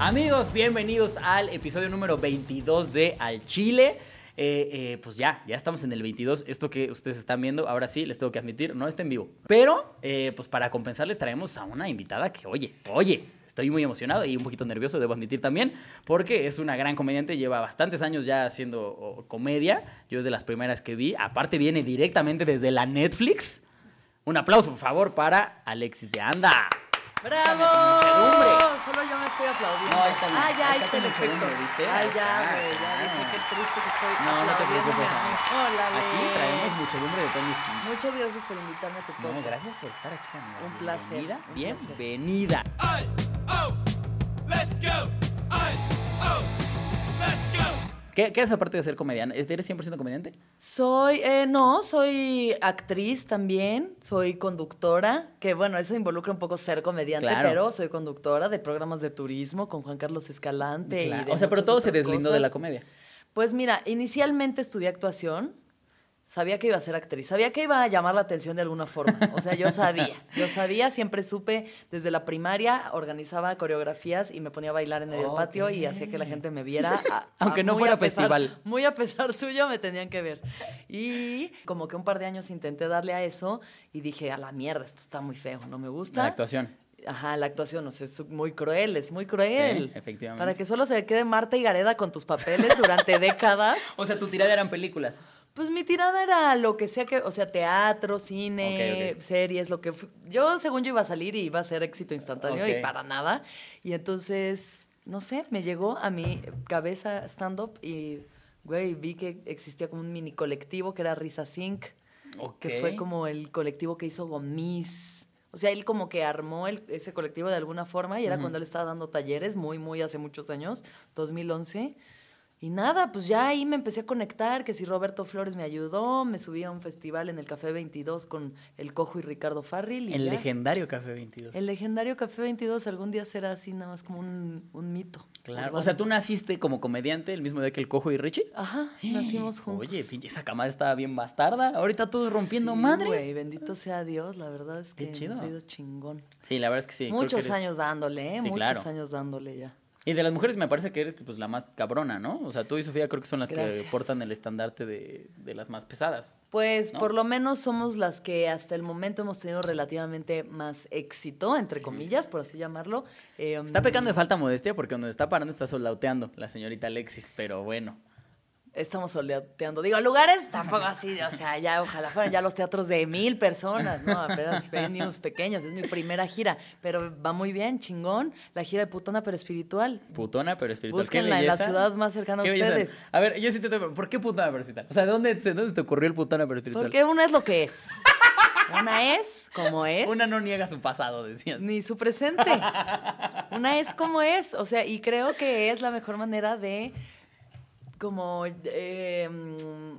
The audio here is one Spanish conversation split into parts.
Amigos, bienvenidos al episodio número 22 de Al Chile. Eh, eh, pues ya, ya estamos en el 22. Esto que ustedes están viendo, ahora sí, les tengo que admitir, no está en vivo. Pero, eh, pues para compensarles traemos a una invitada que, oye, oye, estoy muy emocionado y un poquito nervioso, debo admitir también, porque es una gran comediante, lleva bastantes años ya haciendo comedia. Yo es de las primeras que vi. Aparte viene directamente desde la Netflix. Un aplauso, por favor, para Alexis de Anda. ¡Bravo! muchedumbre. Solo yo me estoy aplaudiendo. No, está bien. Ah, ya, está está el efecto. ¿viste? Ya, güey, ya ya. dije qué triste que estoy No, no te preocupes, a mí. amiga. Órale. Aquí traemos muchedumbre de Tony Skin. Muchas gracias por invitarme a tu No, podcast. gracias por estar aquí, amiga. Un placer, Bienvenida. Bienvenida. Ay, oh, let's go. Ay, oh. ¿Qué, ¿Qué haces aparte de ser comediante? ¿Eres 100% comediante? Soy, eh, no, soy actriz también, soy conductora, que bueno, eso involucra un poco ser comediante, Claro. pero soy conductora de programas de turismo con Juan Carlos Escalante. y Claro. de O sea, pero todo se deslindó de la comedia. Pues mira, inicialmente estudié actuación. Sabía que iba a ser actriz, sabía que iba a llamar la atención de alguna forma. O sea, yo sabía, yo sabía, siempre supe, desde la primaria organizaba coreografías y me ponía a bailar en el patio y hacía que la gente me viera. a- a- Aunque no fuera a pesar- festival. Muy a pesar suyo me tenían que ver. Y como que un par de años intenté darle a eso y dije, a la mierda, esto está muy feo, no me gusta. La actuación. Ajá, la actuación, o sea, es muy cruel, es muy cruel. Sí, efectivamente. Para que solo se quede Marta y Gareda con tus papeles durante décadas. O sea, tu tirada eran películas. Pues mi tirada era lo que sea que, o sea, teatro, cine, Ok, ok. series, lo que yo según yo iba a salir y iba a ser éxito instantáneo y para nada. Y entonces, no sé, me llegó a mi cabeza stand up y güey, vi que existía como un mini colectivo que era Risa Sync, que fue como el colectivo que hizo Gomis. O sea, él como que armó el- ese colectivo de alguna forma y era cuando él estaba dando talleres, muy, muy hace muchos años, 2011. Y nada, pues ya ahí me empecé a conectar, que si Roberto Flores me ayudó, me subí a un festival en el Café 22 con El Cojo y Ricardo Farril. y El ya. legendario Café 22. El legendario Café 22 algún día será así nada más como un, un mito. Claro. urbano. O sea, tú naciste como comediante el mismo día que el Cojo y Richie. Ajá, nacimos juntos. Oye, pinche, esa camada estaba bien bastarda. Ahorita todos rompiendo Sí, madres. güey, bendito sea Dios, la verdad es que ha ido chingón. Sí, la verdad es que sí. que Muchos eres- años dándole, ¿eh? Sí, Muchos claro. años dándole ya. Y de las mujeres me parece que eres pues la más cabrona, ¿no? O sea, tú y Sofía creo que son las que portan el estandarte de, de las más pesadas. Pues ¿No? por lo menos somos las que hasta el momento hemos tenido relativamente más éxito, entre comillas, por así llamarlo. Eh, Está pecando de falta modestia porque donde está parando está soldauteando la señorita Alexis, pero bueno. Estamos soldateando. Digo, lugares tampoco así, o sea, ya ojalá fueran ya los teatros de mil personas, ¿no? Apenas venues pequeños, es mi primera gira, pero va muy bien, chingón. La gira de putona pero espiritual. Putona, pero espiritual. Búsquenla en la ciudad más cercana a ustedes. A ver, yo sí te tengo- ¿Por qué putona pero espiritual? O sea, ¿de dónde, de dónde te ocurrió el putona pero espiritual? Porque una es lo que es. Una es como es. Una no niega su pasado, decías. Ni su presente. Una es como es. O sea, y creo que es la mejor manera de como eh, mm,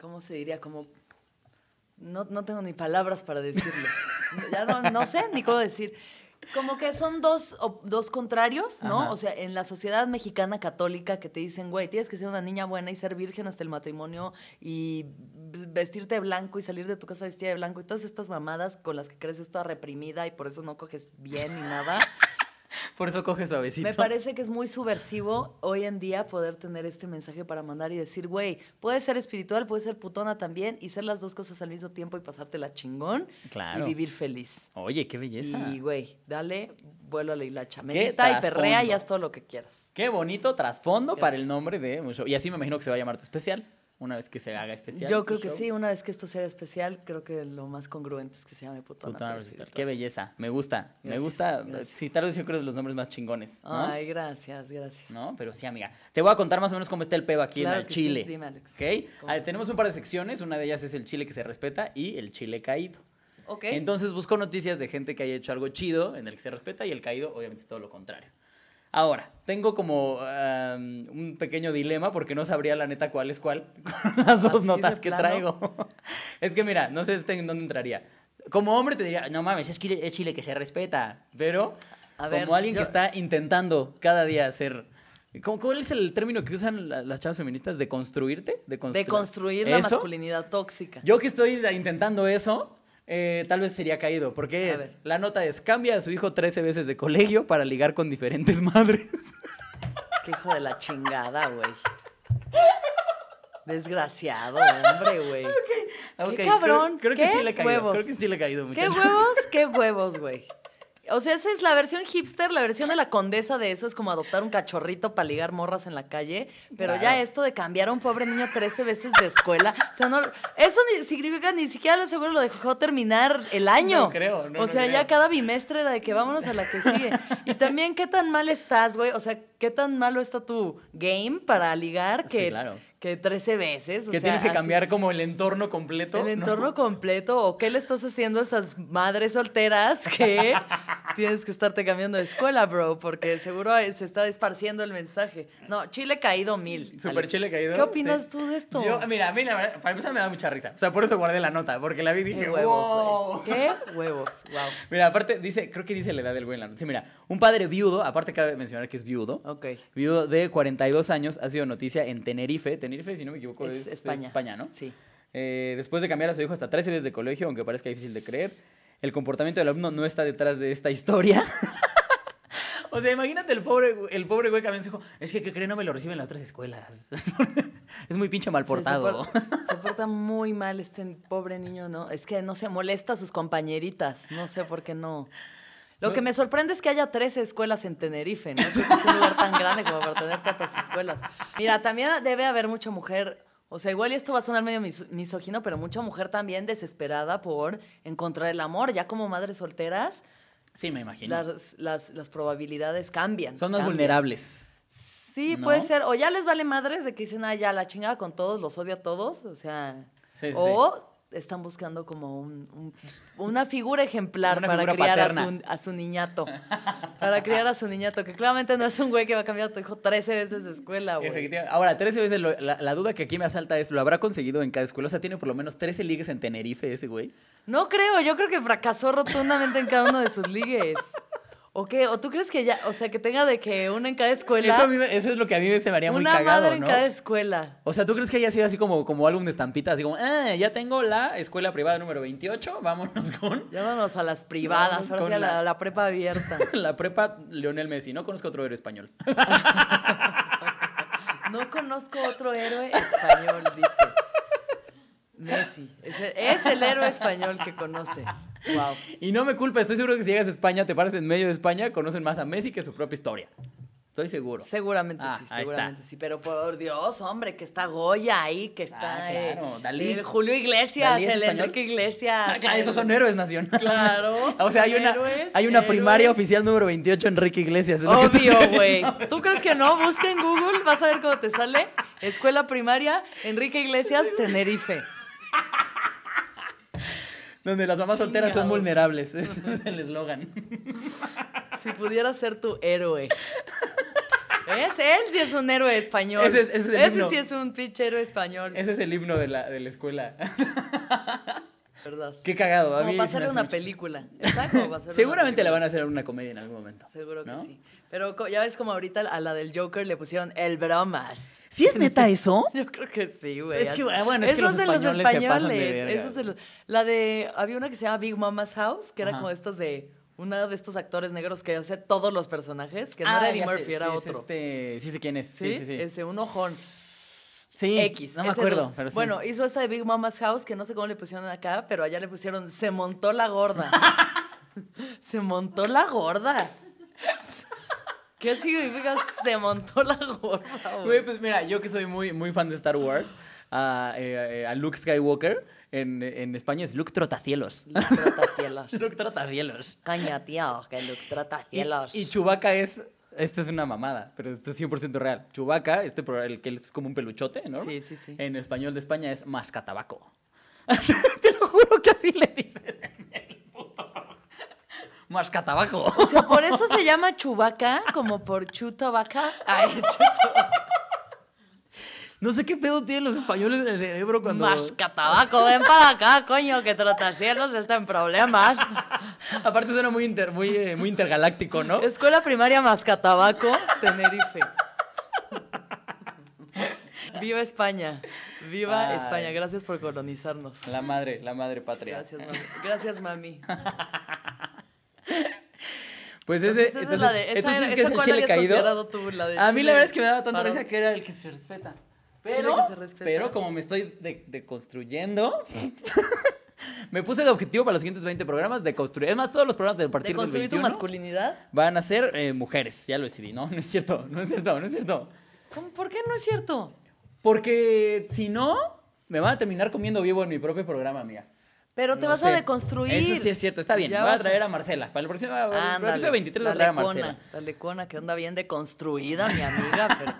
¿cómo se diría? Como no, no tengo ni palabras para decirlo. ya no, no sé ni cómo decir. Como que son dos, dos contrarios, ¿no? Ajá. O sea, en la sociedad mexicana católica que te dicen, güey, tienes que ser una niña buena y ser virgen hasta el matrimonio y vestirte de blanco y salir de tu casa vestida de blanco y todas estas mamadas con las que creces toda reprimida y por eso no coges bien ni nada. Por eso coge suavecito. Me parece que es muy subversivo hoy en día poder tener este mensaje para mandar y decir, güey, puedes ser espiritual, puedes ser putona también y ser las dos cosas al mismo tiempo y pasártela chingón Claro. y vivir feliz. Oye, qué belleza. Y, güey, dale, vuelo a la hilacha. ¿Qué Medita y perrea y haz todo lo que quieras. Qué bonito trasfondo para el nombre de un show. Y así me imagino que se va a llamar tu especial. Una vez que se haga especial. Yo creo que show. sí, una vez que esto sea especial, creo que lo más congruente es que se llame putona. Putona espiritual. Qué belleza. Me gusta. me gusta. gracias. Sí, tal vez yo creo de los nombres más chingones. ¿no? Ay, gracias, gracias. ¿No? Pero sí, amiga. Te voy a contar más o menos cómo está el pedo aquí Claro en el que sí. Chile. Dime, Alex. ¿Ok? ¿Cómo Ah, tenemos un par de secciones. Una de ellas es el chile que se respeta y el chile caído. Ok. Entonces busco noticias de gente que haya hecho algo chido en el que se respeta y el caído, obviamente, es todo lo contrario. Ahora, tengo como um, un pequeño dilema porque no sabría la neta cuál es cuál con las dos ¿Así de notas que plano? traigo. es que mira, no sé este en dónde entraría. Como hombre te diría, no mames, es Chile, es Chile que se respeta. Pero A como alguien que yo- está intentando cada día hacer... ¿Cómo, ¿Cuál es el término que usan la- las chavas feministas? ¿De construirte? De, De construir la ¿Eso? masculinidad tóxica. Yo que estoy intentando eso, eh, tal vez sería caído, porque es, la nota es, cambia a su hijo 13 veces de colegio para ligar con diferentes madres. Qué hijo de la chingada, güey. Desgraciado, hombre, güey. Qué cabrón. Creo, creo que qué sí le he caído, huevos. creo que sí le he caído, Qué muchachos. huevos, qué huevos, güey. O sea, esa es la versión hipster, la versión de la condesa de eso es como adoptar un cachorrito para ligar morras en la calle. Pero ya esto de cambiar a un pobre niño 13 veces de escuela, o sea, no, eso ni significa ni siquiera le seguro lo dejó terminar el año. No creo, no, O no sea, ya creo. cada bimestre era de que vámonos a la que sigue. Y también, ¿qué tan mal estás, güey? O sea, ¿qué tan malo está tu game para ligar Sí, que, claro. Que 13 veces? O Que sea, tienes que así- cambiar como el entorno completo. el ¿no? entorno completo o qué le estás haciendo a esas madres solteras que tienes que estarte cambiando de escuela, bro, porque seguro se está esparciendo el mensaje. No, Chile caído mil. Super chile caído. ¿Qué opinas sí. tú de esto? Yo, mira, a mí la verdad, para empezar me da mucha risa. O sea, por eso guardé la nota, porque la vi y dije, Qué huevos, wow. Qué huevos. Wow. Mira, aparte dice, creo que dice la edad del güey en la nota. Sí, mira, un padre viudo, aparte cabe mencionar que es viudo. Ok. Viudo de 42 años ha sido noticia en Tenerife. Tenerife, si no me equivoco, Es es, España. España, ¿no? Sí. Eh, después de cambiar a su hijo hasta 13 veces de colegio, aunque parezca difícil de creer, el comportamiento del alumno no está detrás de esta historia. o sea, imagínate el pobre, el pobre güey que también dijo, es que, ¿qué cree? No me lo reciben en las otras escuelas. es muy pinche mal Sí, portado. Se, porta, se porta muy mal este pobre niño, ¿no? Es que no se molesta a sus compañeritas. No sé por qué no. Lo No. que me sorprende es que haya 13 escuelas en Tenerife, ¿no? Es un lugar tan grande como para tener tantas escuelas. Mira, también debe haber mucha mujer, o sea, igual y esto va a sonar medio mis- misógino, pero mucha mujer también desesperada por encontrar el amor. Ya como madres solteras, Sí, me imagino. las, las, las probabilidades cambian. Son más cambian. vulnerables. Sí, ¿no? puede ser. O ya les vale madres de que dicen, ah, ya la chingada con todos, los odio a todos. O sea. Sí, sí, o están buscando como un- un- una figura ejemplar Una para figura criar a su, a su niñato. para criar a su niñato, que claramente no es un güey que va a cambiar a tu hijo 13 veces de escuela, güey. Efectivamente. Ahora, 13 veces, lo- la, la duda que aquí me asalta es, ¿lo habrá conseguido en cada escuela? O sea, tiene por lo menos 13 ligues en Tenerife ese güey. No creo, yo creo que fracasó rotundamente en cada uno de sus ligues. ¿O qué? ¿O tú crees que ya, o sea, que tenga de que una en cada escuela? Eso, a mí me- eso es lo que a mí se me haría muy una cagado, madre ¿no? en cada escuela. O sea, ¿tú crees que haya sido así como, como álbum de estampitas? Así como, ah, ya tengo la escuela privada número 28, vámonos con Llámanos a las privadas, ahora con sí a la, la- la prepa abierta. la prepa Leonel Messi. No conozco otro héroe español. No conozco otro héroe español, dice. Messi. Es el, es el héroe español que conoce. Wow. Y no me culpa, estoy seguro que si llegas a España, te paras en medio de España, conocen más a Messi que su propia historia. Estoy seguro. Seguramente Ah, sí, seguramente está. sí. Pero por Dios, hombre, que está Goya ahí, que está Ah, claro, Dalí. el Julio Iglesias, Dalí es el español. Enrique Iglesias. Ah, claro, el- esos son héroes nacionales. Claro, O sea, hay una, héroes, hay una héroes. primaria oficial número 28, Enrique Iglesias. es Obvio, güey. ¿Tú crees que no? Busca en Google, vas a ver cómo te sale. Escuela primaria, Enrique Iglesias, Tenerife. Donde las mamás solteras son vulnerables. Ese es el eslogan. Si pudiera ser tu héroe. ¿Ves? Él sí es un héroe español. Ese es- ese es el himno. sí es un pinche héroe español. Ese es el himno de la, de la escuela. ¿Verdad? Qué cagado. a Como mí para se me hacerle hace una película. Exacto, Seguramente la van a hacer una comedia en algún momento. Seguro que ¿no? sí. Pero ya ves como ahorita a la del Joker le pusieron el bromas. ¿Sí es neta eso? Yo creo que sí, güey. Es que, así- bueno, es que Eso los de los españoles se pasan de españoles. verga. eso es de los- La de. Había una que se llama Big Mama's House, que era como estos de. Uno de estos actores negros que hace todos los personajes, que no Ah, era Eddie sé, Murphy, era sí, es otro. este, sí sé quién es. Sí, ¿Sí? sí, sí. Este, un ojón. Sí, X. No me acuerdo, dude. pero sí. Bueno, hizo esta de Big Mama's House, que no sé cómo le pusieron acá, pero allá le pusieron Se montó la gorda. se montó la gorda. ¿Qué significa se montó la gorda? güey? Pues mira, yo que soy muy, muy fan de Star Wars, a, eh, eh, a Luke Skywalker, en, en España es Luke Trotacielos. Luke Trotacielos. Luke Trotacielos. Caña, tío, que Luke Y, Trotacielos. y Chewbacca es, esta es una mamada, pero esto es 100% real. Chewbacca, este el que es como un peluchote, ¿no? Sí, sí, sí. En español de España es mascatabaco. Te lo juro que así le dicen. Mascatabaco. O sea, por eso se llama Chubaca, como por chuta vaca. Ay, chuta No sé qué pedo tienen los españoles en el cerebro cuando... Mascatabaco, ven para acá, coño, que Trotacielos está en problemas. Aparte suena muy, inter, muy, eh, muy intergaláctico, ¿no? Escuela primaria Mascatabaco, Tenerife. Viva España. Viva Ay. España, gracias por colonizarnos. La madre, la madre patria. Gracias, mami. Gracias, mami. Pues ese, Entonces, entonces, de- entonces era- que es el chile caído. tú, la de A mí chile la verdad es que me daba tanta risa que era el que se respeta. Pero, que se respeta. pero como me estoy de- deconstruyendo, me puse de objetivo para los siguientes 20 programas de construir. Es más, todos los programas del ¿De partido del construir tu 21 masculinidad? van a ser eh, mujeres. Ya lo decidí. No, no es cierto, no es cierto, no es cierto. ¿Cómo? ¿Por qué no es cierto? Porque si no, me van a terminar comiendo vivo en mi propio programa, amiga. Pero te No vas sé. a deconstruir. Eso sí es cierto, está bien. Ya Voy a traer a Marcela. Para el próximo para el Ándale, episodio 23 voy a traer a Marcela. La lecona que anda bien deconstruida, mi amiga. pero-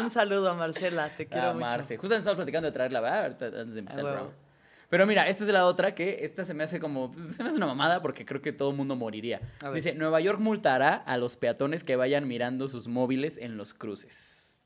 Un saludo a Marcela, te quiero Ah, mucho. Marce. Justo estamos platicando de traerla, ¿verdad? Ahorita, antes de empezar Ah, el huevo. programa. Pero mira, esta es la otra que esta se me hace como. pues, Se me hace una mamada porque creo que todo el mundo moriría. Dice: Nueva York multará a los peatones que vayan mirando sus móviles en los cruces.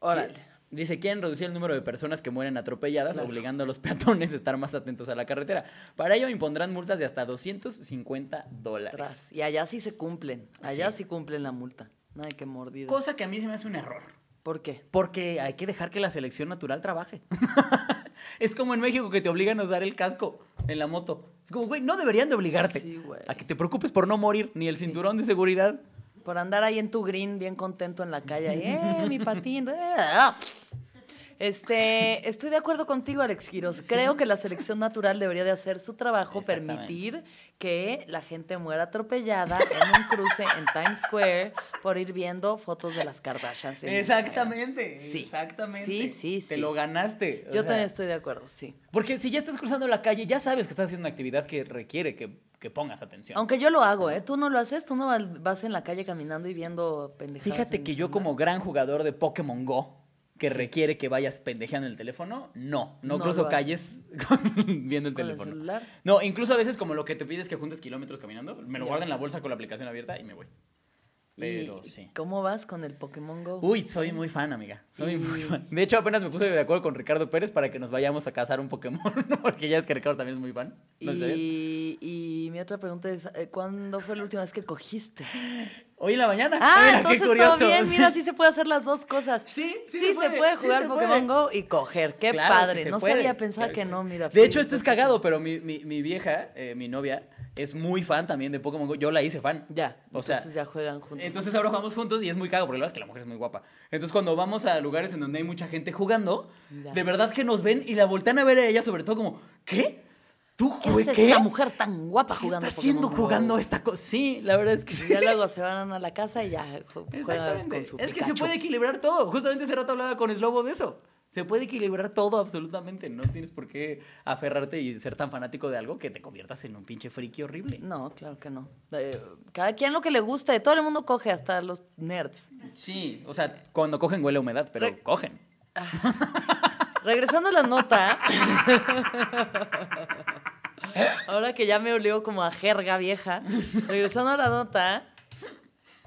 Órale. Dice, quieren reducir el número de personas que mueren atropelladas, Claro. obligando a los peatones a estar más atentos a la carretera. Para ello impondrán multas de hasta 250 dólares. Y allá sí se cumplen. Allá Sí. sí, cumplen la multa. Nada que mordida. Cosa que a mí se me hace un error. ¿Por qué? Porque hay que dejar que la selección natural trabaje. es como en México que te obligan a usar el casco en la moto. Es como, güey, no deberían de obligarte Sí, a que te preocupes por no morir, ni el cinturón de seguridad. Por andar ahí en tu green, bien contento en la calle. ahí, ¡Eh, mi patín! eh, ah. Este, estoy de acuerdo contigo, Alex Quiroz. Creo que la selección natural debería de hacer su trabajo, permitir que la gente muera atropellada en un cruce en Times Square por ir viendo fotos de las Kardashians. en Exactamente, Sí. exactamente. Sí, sí, Te sí. lo ganaste. Yo sea, también estoy de acuerdo, sí. Porque si ya estás cruzando la calle, ya sabes que estás haciendo una actividad que requiere que, que pongas atención. Aunque yo lo hago, ¿eh? Tú no lo haces, tú no vas- en la calle caminando y viendo pendejadas. Fíjate que yo como gran jugador de Pokémon Go, que requiere que vayas pendejeando en el teléfono, no, no, No cruzo calles con- viendo el ¿Con el teléfono. celular? No, incluso a veces como lo que te pides que juntes kilómetros caminando, me lo Ya. guardo en la bolsa con la aplicación abierta y me voy. Pero ¿Y sí. ¿Cómo vas con el Pokémon Go? Uy, soy muy fan, amiga. Soy muy fan. De hecho, apenas me puse de acuerdo con Ricardo Pérez para que nos vayamos a cazar un Pokémon, porque ya es que Ricardo también es muy fan. ¿No sabes? y, y mi otra pregunta es, eh, ¿cuándo fue la última vez que cogiste? Hoy en la mañana. Ah, Mira, entonces qué curioso. todo bien, mira, Sí. sí se puede hacer las dos cosas. Sí, sí sí, se puede, sí jugar se Pokémon puede. Go y coger, qué Claro padre. se No puede, sabía, pensaba claro que sí. no, mira. De hecho, esto es cagado, pero mi, mi, mi vieja, eh, mi novia, es muy fan también de Pokémon Go. Yo la hice fan. Ya, O sea, entonces ya juegan juntos. Entonces ahora jugamos juntos y es muy cagado, porque la verdad es que la mujer es muy guapa. Entonces cuando vamos a lugares en donde hay mucha gente jugando, Ya. de verdad que nos ven y la voltean a ver a ella sobre todo como, ¿qué? ¿Tú ¿Qué jue- hace qué? esta mujer tan guapa ¿Qué jugando está haciendo Go? jugando esta cosa? Sí, la verdad es que sí. Y ya luego se van a la casa y ya ju- juegas Exactamente. con su Es que se puede equilibrar todo. Justamente ese rato hablaba con Slobo de eso. Se puede equilibrar todo absolutamente. No tienes por qué aferrarte y ser tan fanático de algo que te conviertas en un pinche friki horrible. No, claro que no. Eh, cada quien lo que le guste. Todo el mundo coge, hasta los nerds. Sí, o sea, cuando cogen huele a humedad, pero Re- cogen. Regresando a la nota. Ahora que ya me olió como a jerga vieja. Regresando a la nota.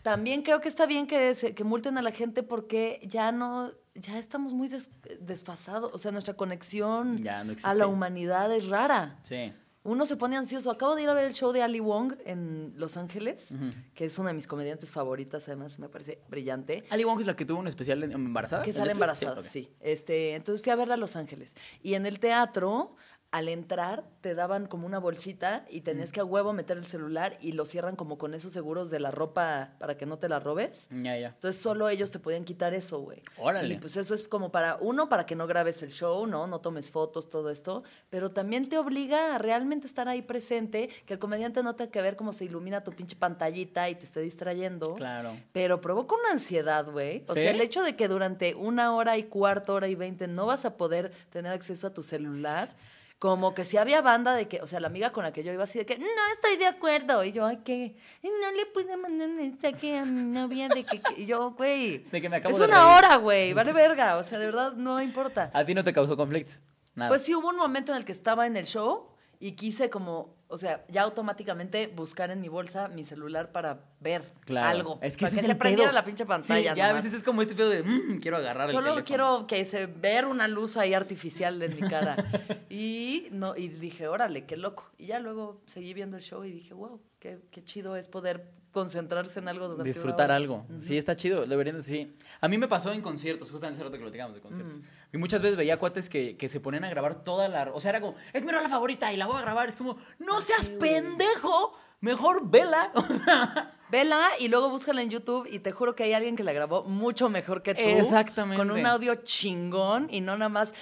También creo que está bien que, se- que multen a la gente porque ya no. Ya estamos muy des- desfasados. O sea, nuestra conexión Ya no a la humanidad es rara. Sí. Uno se pone ansioso. Acabo de ir a ver el show de Ali Wong en Los Ángeles, que es una de mis comediantes favoritas, además me parece brillante. Ali Wong es la que tuvo un especial embarazada. Que ¿en sale embarazada, ok. sí. Este, entonces fui a verla a Los Ángeles. Y en el teatro, al entrar, te daban como una bolsita y tenías que a huevo meter el celular y lo cierran como con esos seguros de la ropa para que no te la robes. Ya, ya. Entonces solo ellos te podían quitar eso, güey. Órale. Y pues eso es como para, uno, para que no grabes el show, ¿no? No tomes fotos, todo esto. Pero también te obliga a realmente estar ahí presente, que el comediante no tenga que ver cómo se ilumina tu pinche pantallita y te esté distrayendo. Claro. Pero provoca una ansiedad, güey. O ¿Sí? sea, el hecho de que durante una hora y cuarto, hora y veinte no vas a poder tener acceso a tu celular. Como que si había banda de que, o sea, la amiga con la que yo iba así de que, no estoy de acuerdo. Y yo, ay, que no le pude mandar un mensaje a mi novia de que, que-". y yo, güey. De que me acabo es de una reír. hora, güey. Vale verga. O sea, de verdad no importa. ¿A ti no te causó conflicto? Nada. Pues sí hubo un momento en el que estaba en el show y quise como, O sea, ya automáticamente buscar en mi bolsa mi celular para ver Claro. algo. Es que para se prendiera la pinche pantalla. Sí, ya a veces es como este pedo de, "Mm, quiero agarrar el Solo teléfono". quiero que se ver una luz ahí artificial en mi cara. y no y dije, órale, qué loco. Y ya luego seguí viendo el show y dije, wow, qué, qué chido es poder concentrarse en algo durante una Disfrutar hora". algo. Sí, está chido. Deberían de- sí. A mí me pasó en conciertos, justamente hace rato que lo digamos de conciertos. Y muchas veces veía cuates que, que se ponían a grabar toda la. O sea, era como, es mi rola favorita y la voy a grabar. Es como, no seas pendejo. Mejor vela. O sea, Vela y luego búscala en YouTube y te juro que hay alguien que la grabó mucho mejor que tú. Exactamente. Con un audio chingón y no nada más.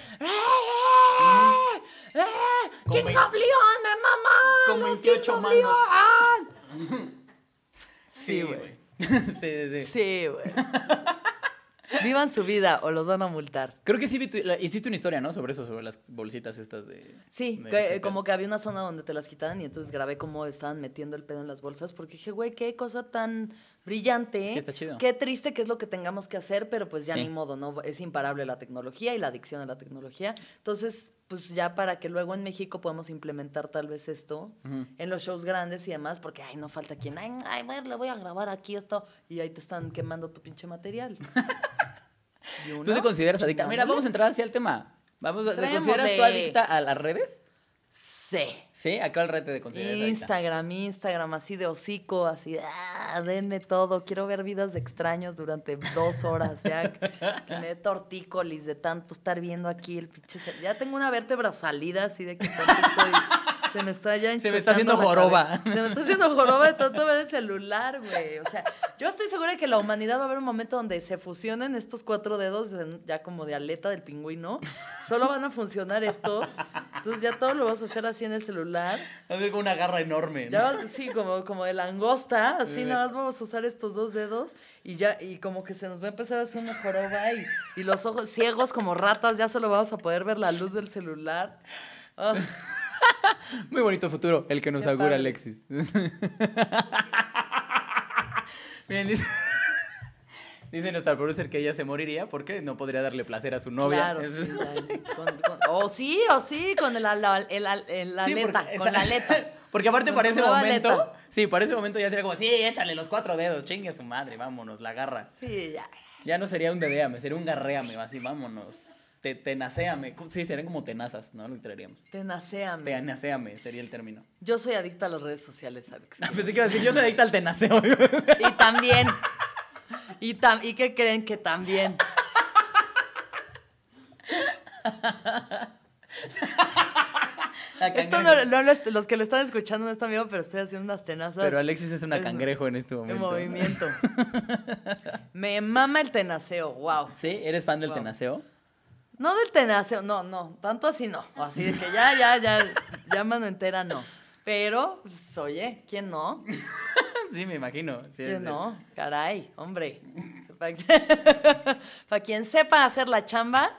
Como ¡Kings of Leon, me mamá! los 28 Kings of mangos. Leon! sí, güey. güey. sí, sí, sí. Sí, güey. Vivan su vida o los van a multar. Creo que sí vi tu- la- hiciste una historia, ¿no? Sobre eso, sobre las bolsitas estas de. Sí, de que- como que había una zona donde te las quitaban y entonces grabé cómo estaban metiendo el pedo en las bolsas porque dije, güey, qué cosa tan brillante. Sí, está chido. Qué triste que es lo que tengamos que hacer, pero pues ya Sí. ni modo, ¿no? Es imparable la tecnología y la adicción a la tecnología. Entonces, pues ya para que luego en México podamos implementar tal vez esto en los shows grandes y demás, porque, ay, no falta quien, ay, ay, le voy a grabar aquí esto y ahí te están quemando tu pinche material. ¿Tú te consideras adicta? Mira, vamos a entrar hacia el tema. Vamos a, ¿Te consideras tú adicta a las redes? Sí. Sí, ¿a cuál red te consideras adicta? Instagram, Instagram, así de hocico, así ah, denme todo, quiero ver vidas de extraños durante dos horas, ya, que me dé tortícolis de tanto estar viendo aquí el pinche, ya tengo una vértebra salida, así de que estoy, se me está ya Se me está haciendo joroba. Se me está haciendo joroba de tanto ver el celular, güey, o sea, yo estoy segura que la humanidad va a haber un momento donde se fusionen estos cuatro dedos, ya como de aleta del pingüino, solo van a funcionar estos, entonces ya todo lo vas a hacer así en el celular, ser como una garra enorme. ¿no? ya vas, sí, como, como de langosta, así Sí. nada más vamos a usar estos dos dedos y ya, y como que se nos va a empezar a hacer una joroba y, y los ojos ciegos como ratas, ya solo vamos a poder ver la luz del celular. Ah, Muy bonito futuro, el que nos Qué augura padre. Alexis. Bien, dice, dice nuestra producer que ella se moriría porque no podría darle placer a su novia. claro, Eso sí, es- ya, con- con- o sí, o sí, con el, el, al- el Sí, aleta, porque- con la aleta. Porque aparte Con para ese momento, aleta. sí, para ese momento ya sería como, sí, échale los cuatro dedos, chingue a su madre, vámonos, la garra. Sí, ya. Ya no sería un dedeame, sería un garréame, así, vámonos. Te, tenacéame. Sí, serían como tenazas, ¿no? Lo traeríamos. Tenaceame. Tenacéame sería el término. Yo soy adicta a las redes sociales, Alex. Pensé que iba a decir, yo soy adicta al tenaceo. Y también. Y, tam ¿Y qué creen que también? Esto no, los que lo están escuchando no están viendo, pero estoy haciendo unas tenazas. Pero Alexis es una cangrejo en este En momento. movimiento. Me mama el tenaceo, wow. ¿Sí? ¿Eres fan del Wow. tenaceo? No del tenaceo, no, no, tanto así no. O así de que ya, ya, ya, ya mano entera no. Pero, pues, oye, ¿quién no? sí, me imagino. Sí, ¿Quién sí. no? Caray, hombre. Para quien sepa hacer la chamba,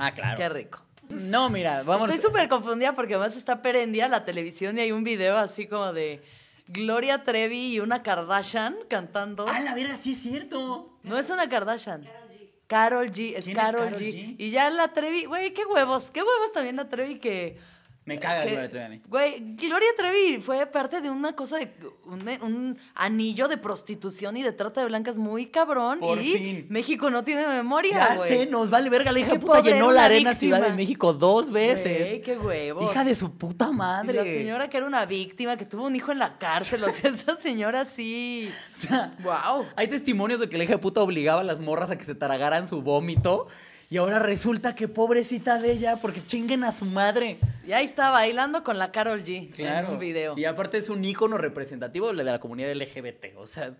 Ah, claro. qué rico. No, mira, vamos. Estoy súper confundida porque además está perendía la televisión y hay un video así como de Gloria Trevi y una Kardashian cantando. Ah, la verga, sí es cierto. No es una Kardashian. Carol G, es ¿Quién es Carol G. G? Y ya la Trevi, güey, qué huevos, qué huevos también la Trevi que... Me caga que- Gloria Trevi a mí. Güey, Gloria Trevi fue parte de una cosa de un, un anillo de prostitución y de trata de blancas muy cabrón. Por y fin. México no tiene memoria, Ya güey. sé, nos vale verga. La hija Qué puta llenó la arena víctima. Ciudad de México dos veces. Güey, qué huevos. Hija de su puta Y madre. la señora que era una víctima, que tuvo un hijo en la cárcel, o sea, esa señora sí... O sea, Wow. hay testimonios de que la hija de puta obligaba a las morras a que se tragaran su vómito. Y ahora resulta que pobrecita de ella, porque chinguen a su madre. Y ahí está bailando con la Carol G en un video. Y aparte es un ícono representativo de la comunidad LGBT. O sea,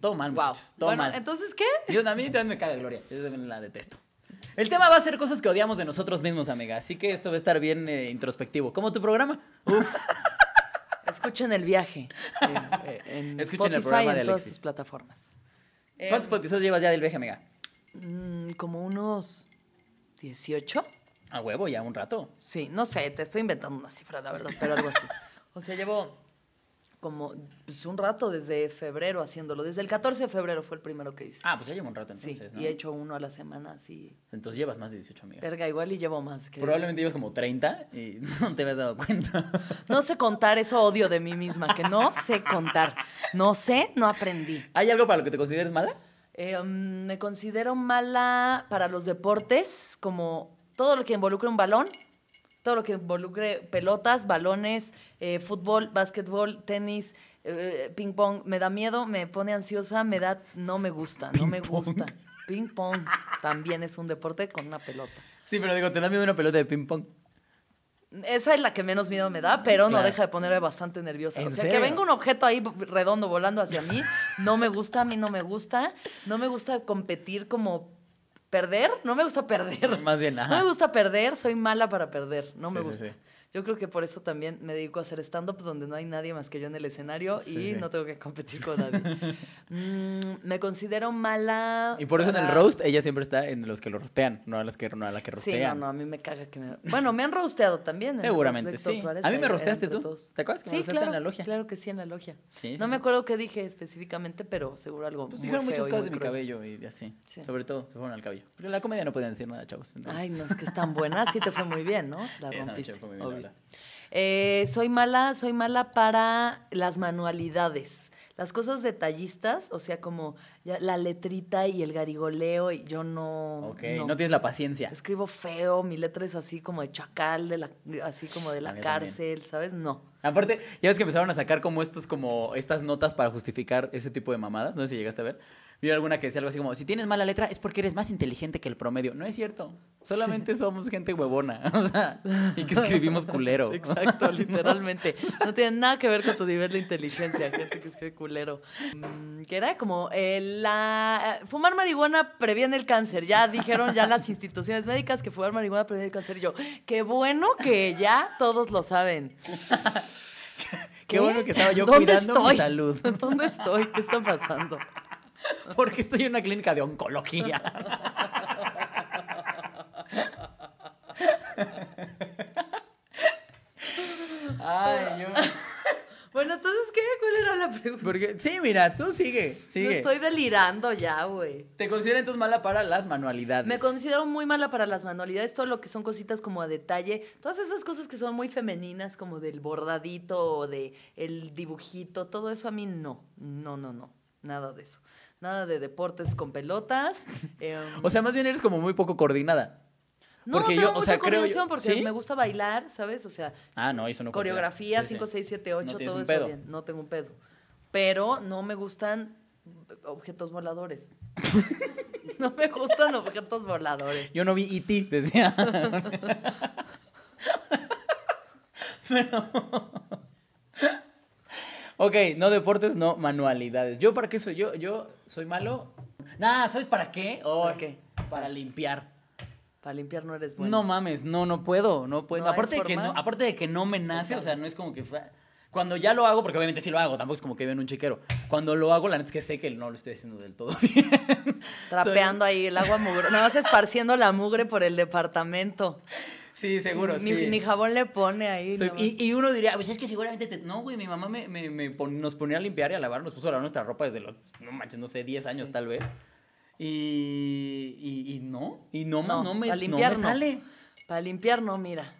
todo mal, Wow. muchachos. Todo Bueno, mal. entonces, ¿qué? Yo a mí también me caga Gloria. Yo también la detesto. El tema va a ser cosas que odiamos de nosotros mismos, amiga. Así que esto va a estar bien eh, introspectivo. Como tu programa. Uf. Escuchen el viaje. eh, eh, en Escuchen el programa de en todas Alexis. sus plataformas. Eh, ¿Cuántos episodios llevas ya del viaje, amiga? Mm, como unos 18. A huevo, ya un rato. Sí, no sé, te estoy inventando una cifra, la verdad, pero algo así. O sea, llevo como pues, un rato desde febrero haciéndolo. Desde el 14 de febrero fue el primero que hice. Ah, pues ya llevo un rato sí, entonces, ¿no? y he hecho uno a la semana, así. Entonces llevas más de 18, amiga. Verga, igual y llevo más. Que... Probablemente llevas como 30 y no te habías dado cuenta. No sé contar, eso odio de mí misma, que no sé contar. No sé, no aprendí. ¿Hay algo para lo que te consideres mala? Eh, mm, me considero mala para los deportes, como todo lo que involucre un balón, todo lo que involucre pelotas, balones, eh, fútbol, básquetbol, tenis, eh, ping pong. Me da miedo, me pone ansiosa, me da, no me gusta, no me gusta. Ping pong también es un deporte con una pelota. Sí, pero digo, te da miedo una pelota de ping pong. Esa es la que menos miedo me da, pero no deja de ponerme bastante nerviosa. ¿En O sea, serio? que venga un objeto ahí redondo volando hacia mí, no me gusta, a mí no me gusta. No me gusta competir como perder, no me gusta perder. Más bien, No ajá. me gusta perder, soy mala para perder, no me sí, gusta. sí. Yo creo que por eso también me dedico a hacer stand-up donde no hay nadie más que yo en el escenario Sí, y sí. no tengo que competir con nadie. Mm, me considero mala. Y por eso en el roast ella siempre está en los que lo rostean, no a, las que, no a la que Sí, rostean. no, no, a mí me caga que me... Bueno, me han rosteado también. en Seguramente, sí. Suárez, A mí me rosteaste tú. todos. ¿Te acuerdas que me Sí, rosteaste en claro, la logia? Claro que sí, en la logia. Sí, sí, no me sí. acuerdo qué dije específicamente, pero seguro algo Pues muy dijeron muchas feo cosas de mi cabello y así. Sí. Sobre todo, se fueron al cabello. Pero en la comedia no podían decir nada, chavos. entonces- Ay, no, es que es tan buena. Sí te fue muy bien, ¿no? La rompiste. fue muy bien, Eh, soy mala, soy mala para las manualidades. Las cosas detallistas, o sea, como ya la letrita y el garigoleo, y yo no. Ok, no. tienes la paciencia. Escribo feo, mi letra es así como de chacal, de la, así como de La también. cárcel, ¿sabes? No. Aparte, ya ves que empezaron a sacar como estos, como estas notas para justificar ese tipo de mamadas. No sé si llegaste a ver. Vi alguna que decía algo así como, si tienes mala letra es porque eres más inteligente que el promedio. No es cierto. Solamente somos gente huevona. O sea, y que escribimos culero. Exacto, literalmente. No tiene nada que ver con tu nivel de inteligencia, gente que escribe culero. Mm, Que era como eh, la fumar marihuana previene el cáncer. Ya dijeron ya las instituciones médicas que fumar marihuana previene el cáncer. Y yo, qué bueno que ya todos lo saben. Qué bueno que estaba yo ¿Dónde cuidando mi salud. ¿Dónde estoy? ¿Qué está pasando? Porque estoy en una clínica de oncología. Ay, yo. Bueno, entonces, ¿qué? ¿Cuál era la pregunta? Porque, sí, mira, tú sigue, No sigue. estoy delirando ya, güey. Te consideran entonces mala para las manualidades. Me considero muy mala para las manualidades, todo lo que son cositas como a detalle, todas esas cosas que son muy femeninas, como del bordadito o de el dibujito, todo eso a mí no, no, no, no, nada de eso. Nada de deportes con pelotas. em, O sea, más bien eres como muy poco coordinada. no, porque tengo yo, o mucha sea, creo yo- coordinación porque ¿Sí? me gusta bailar, ¿sabes? O sea, Ah, no, eso no coreografía, Sí, sí. 5, 6, 7, 8, No tienes todo eso bien. No tengo un pedo. Pero no me gustan objetos voladores. no me gustan objetos voladores. Yo no vi E.T., decía. Pero... ok, no deportes, no manualidades. ¿Yo para qué soy? Yo, yo soy malo. Nah, ¿sabes para qué? Oh, ¿Para qué? Para limpiar. Para limpiar no eres bueno. No mames, no, no puedo, no puedo. ¿No aparte, de que no, aparte de que no me nace, o sea, no es como que... fue- Cuando ya lo hago, porque obviamente sí lo hago, tampoco es como que en un chiquero. Cuando lo hago, la neta es que sé que no lo estoy haciendo del todo bien. Trapeando ahí el agua mugre. Nada más esparciendo la mugre por el departamento. Sí, seguro, ni, sí. ni jabón le pone ahí. Soy- y, y uno diría, pues es que seguramente te... No, güey, mi mamá me, me- me pon- nos ponía a limpiar y a lavar, nos puso a lavar nuestra ropa desde los, no manches, no sé, 10 años tal vez. Y, y, y no, y no, No, no, me, para no limpiar me sale. Para limpiar no, mira.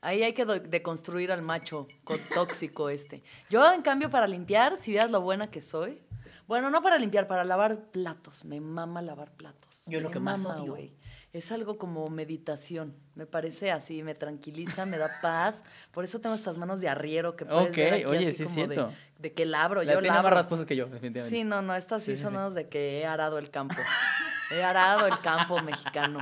Ahí hay que deconstruir al macho co- tóxico este. Yo, en cambio, para limpiar, si veas lo buena que soy. Bueno, no para limpiar, para lavar platos. Me mama lavar platos. Yo lo que más odio. güey. Es algo como meditación. Me parece así, me tranquiliza, me da paz. Por eso tengo estas manos de arriero que puedes Ok, ver aquí oye, así sí es como de-. De, que labro, Las yo tiene labro. más rasposas que yo, definitivamente. Sí, no, no, estas sí, son sí. manos de que he arado el campo. He arado el campo mexicano.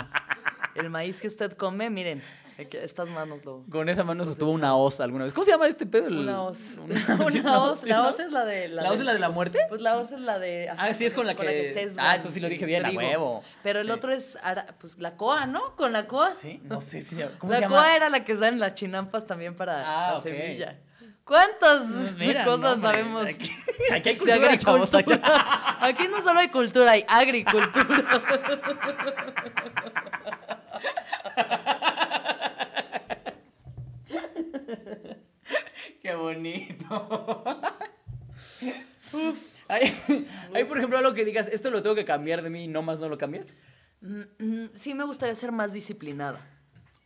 El maíz que usted come, miren, estas manos lo... Con esa mano sostuvo una hoz alguna vez. ¿Cómo se llama este pedo? Una hoz. Una, hoz. ¿Sí, La hoz es la de... ¿La hoz es la de la muerte? Pues la hoz es la de... Ah, sí, es con la que- Ah, entonces sí lo dije bien, a huevo. Pero el otro es, pues la coa, ¿no? Con la coa. Sí, no sé si se ¿Cómo la se llama? coa era la que salen las chinampas también para Ah, la ok. semilla. ¿Cuántas Mira, cosas no, sabemos? Aquí, aquí hay de cultura, chavos. Aquí no solo hay cultura, hay agricultura. bonito. ¿Hay, por ejemplo, algo que digas, esto lo tengo que cambiar de mí y no más no lo cambias? Mm, mm, sí, me gustaría ser más disciplinada.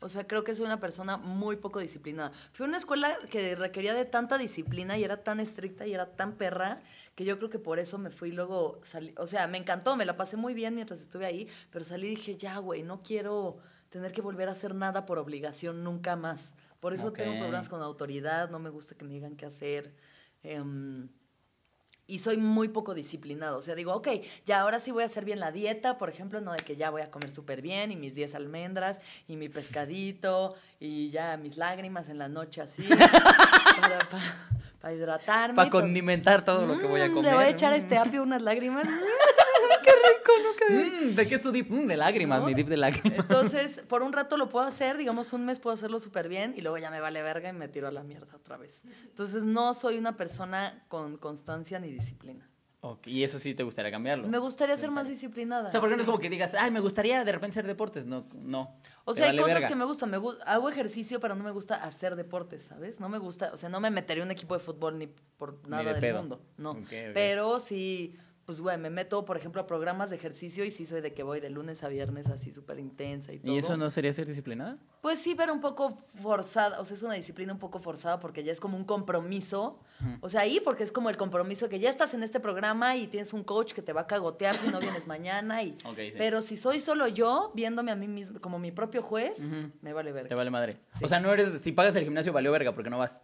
O sea, creo que soy una persona muy poco disciplinada. Fui a una escuela que requería de tanta disciplina y era tan estricta y era tan perra que yo creo que por eso me fui luego, salí, o sea, me encantó, me la pasé muy bien mientras estuve ahí, pero salí y dije, ya, güey, no quiero tener que volver a hacer nada por obligación nunca más. Por eso tengo problemas con autoridad, no me gusta que me digan qué hacer. Em, y soy muy poco disciplinado. O sea, digo, ok, ya ahora sí voy a hacer bien la dieta, por ejemplo, no de que ya voy a comer súper bien y mis 10 almendras y mi pescadito y ya mis lágrimas en la noche así para, para hidratarme. Para condimentar todo lo que voy a Mm, comer. Le voy a echar a este apio unas lágrimas. Qué rico, nunca vi. Mm, ¿De qué es tu dip? Mm, de lágrimas, ¿No? mi dip de lágrimas. Entonces, por un rato lo puedo hacer, digamos un mes puedo hacerlo súper bien y luego ya me vale verga y me tiro a la mierda otra vez. Entonces, no soy una persona con constancia ni disciplina. Y eso sí te gustaría cambiarlo. Me gustaría ser ¿En más disciplinada. O sea, porque no es como que digas, ay, me gustaría de repente hacer deportes. No, no. O sea, hay vale cosas verga. que me gustan. Me gu- hago ejercicio, pero no me gusta hacer deportes, ¿sabes? No me gusta, o sea, no me metería en un equipo de fútbol ni por nada de del pedo. mundo. No. Ok, ok. Pero sí, pues, güey, me meto, por ejemplo, a programas de ejercicio y sí soy de que voy de lunes a viernes así súper intensa y todo. ¿Y eso no sería ser disciplinada? Pues sí, pero un poco forzada, o sea, es una disciplina un poco forzada porque ya es como un compromiso. O sea, ahí porque es como el compromiso que ya estás en este programa y tienes un coach que te va a cagotear si no vienes mañana. Y... Sí. Pero si soy solo yo, viéndome a mí mismo como mi propio juez, me vale ver. Te vale madre. Sí. O sea, no eres. Si pagas el gimnasio, valió verga porque no vas.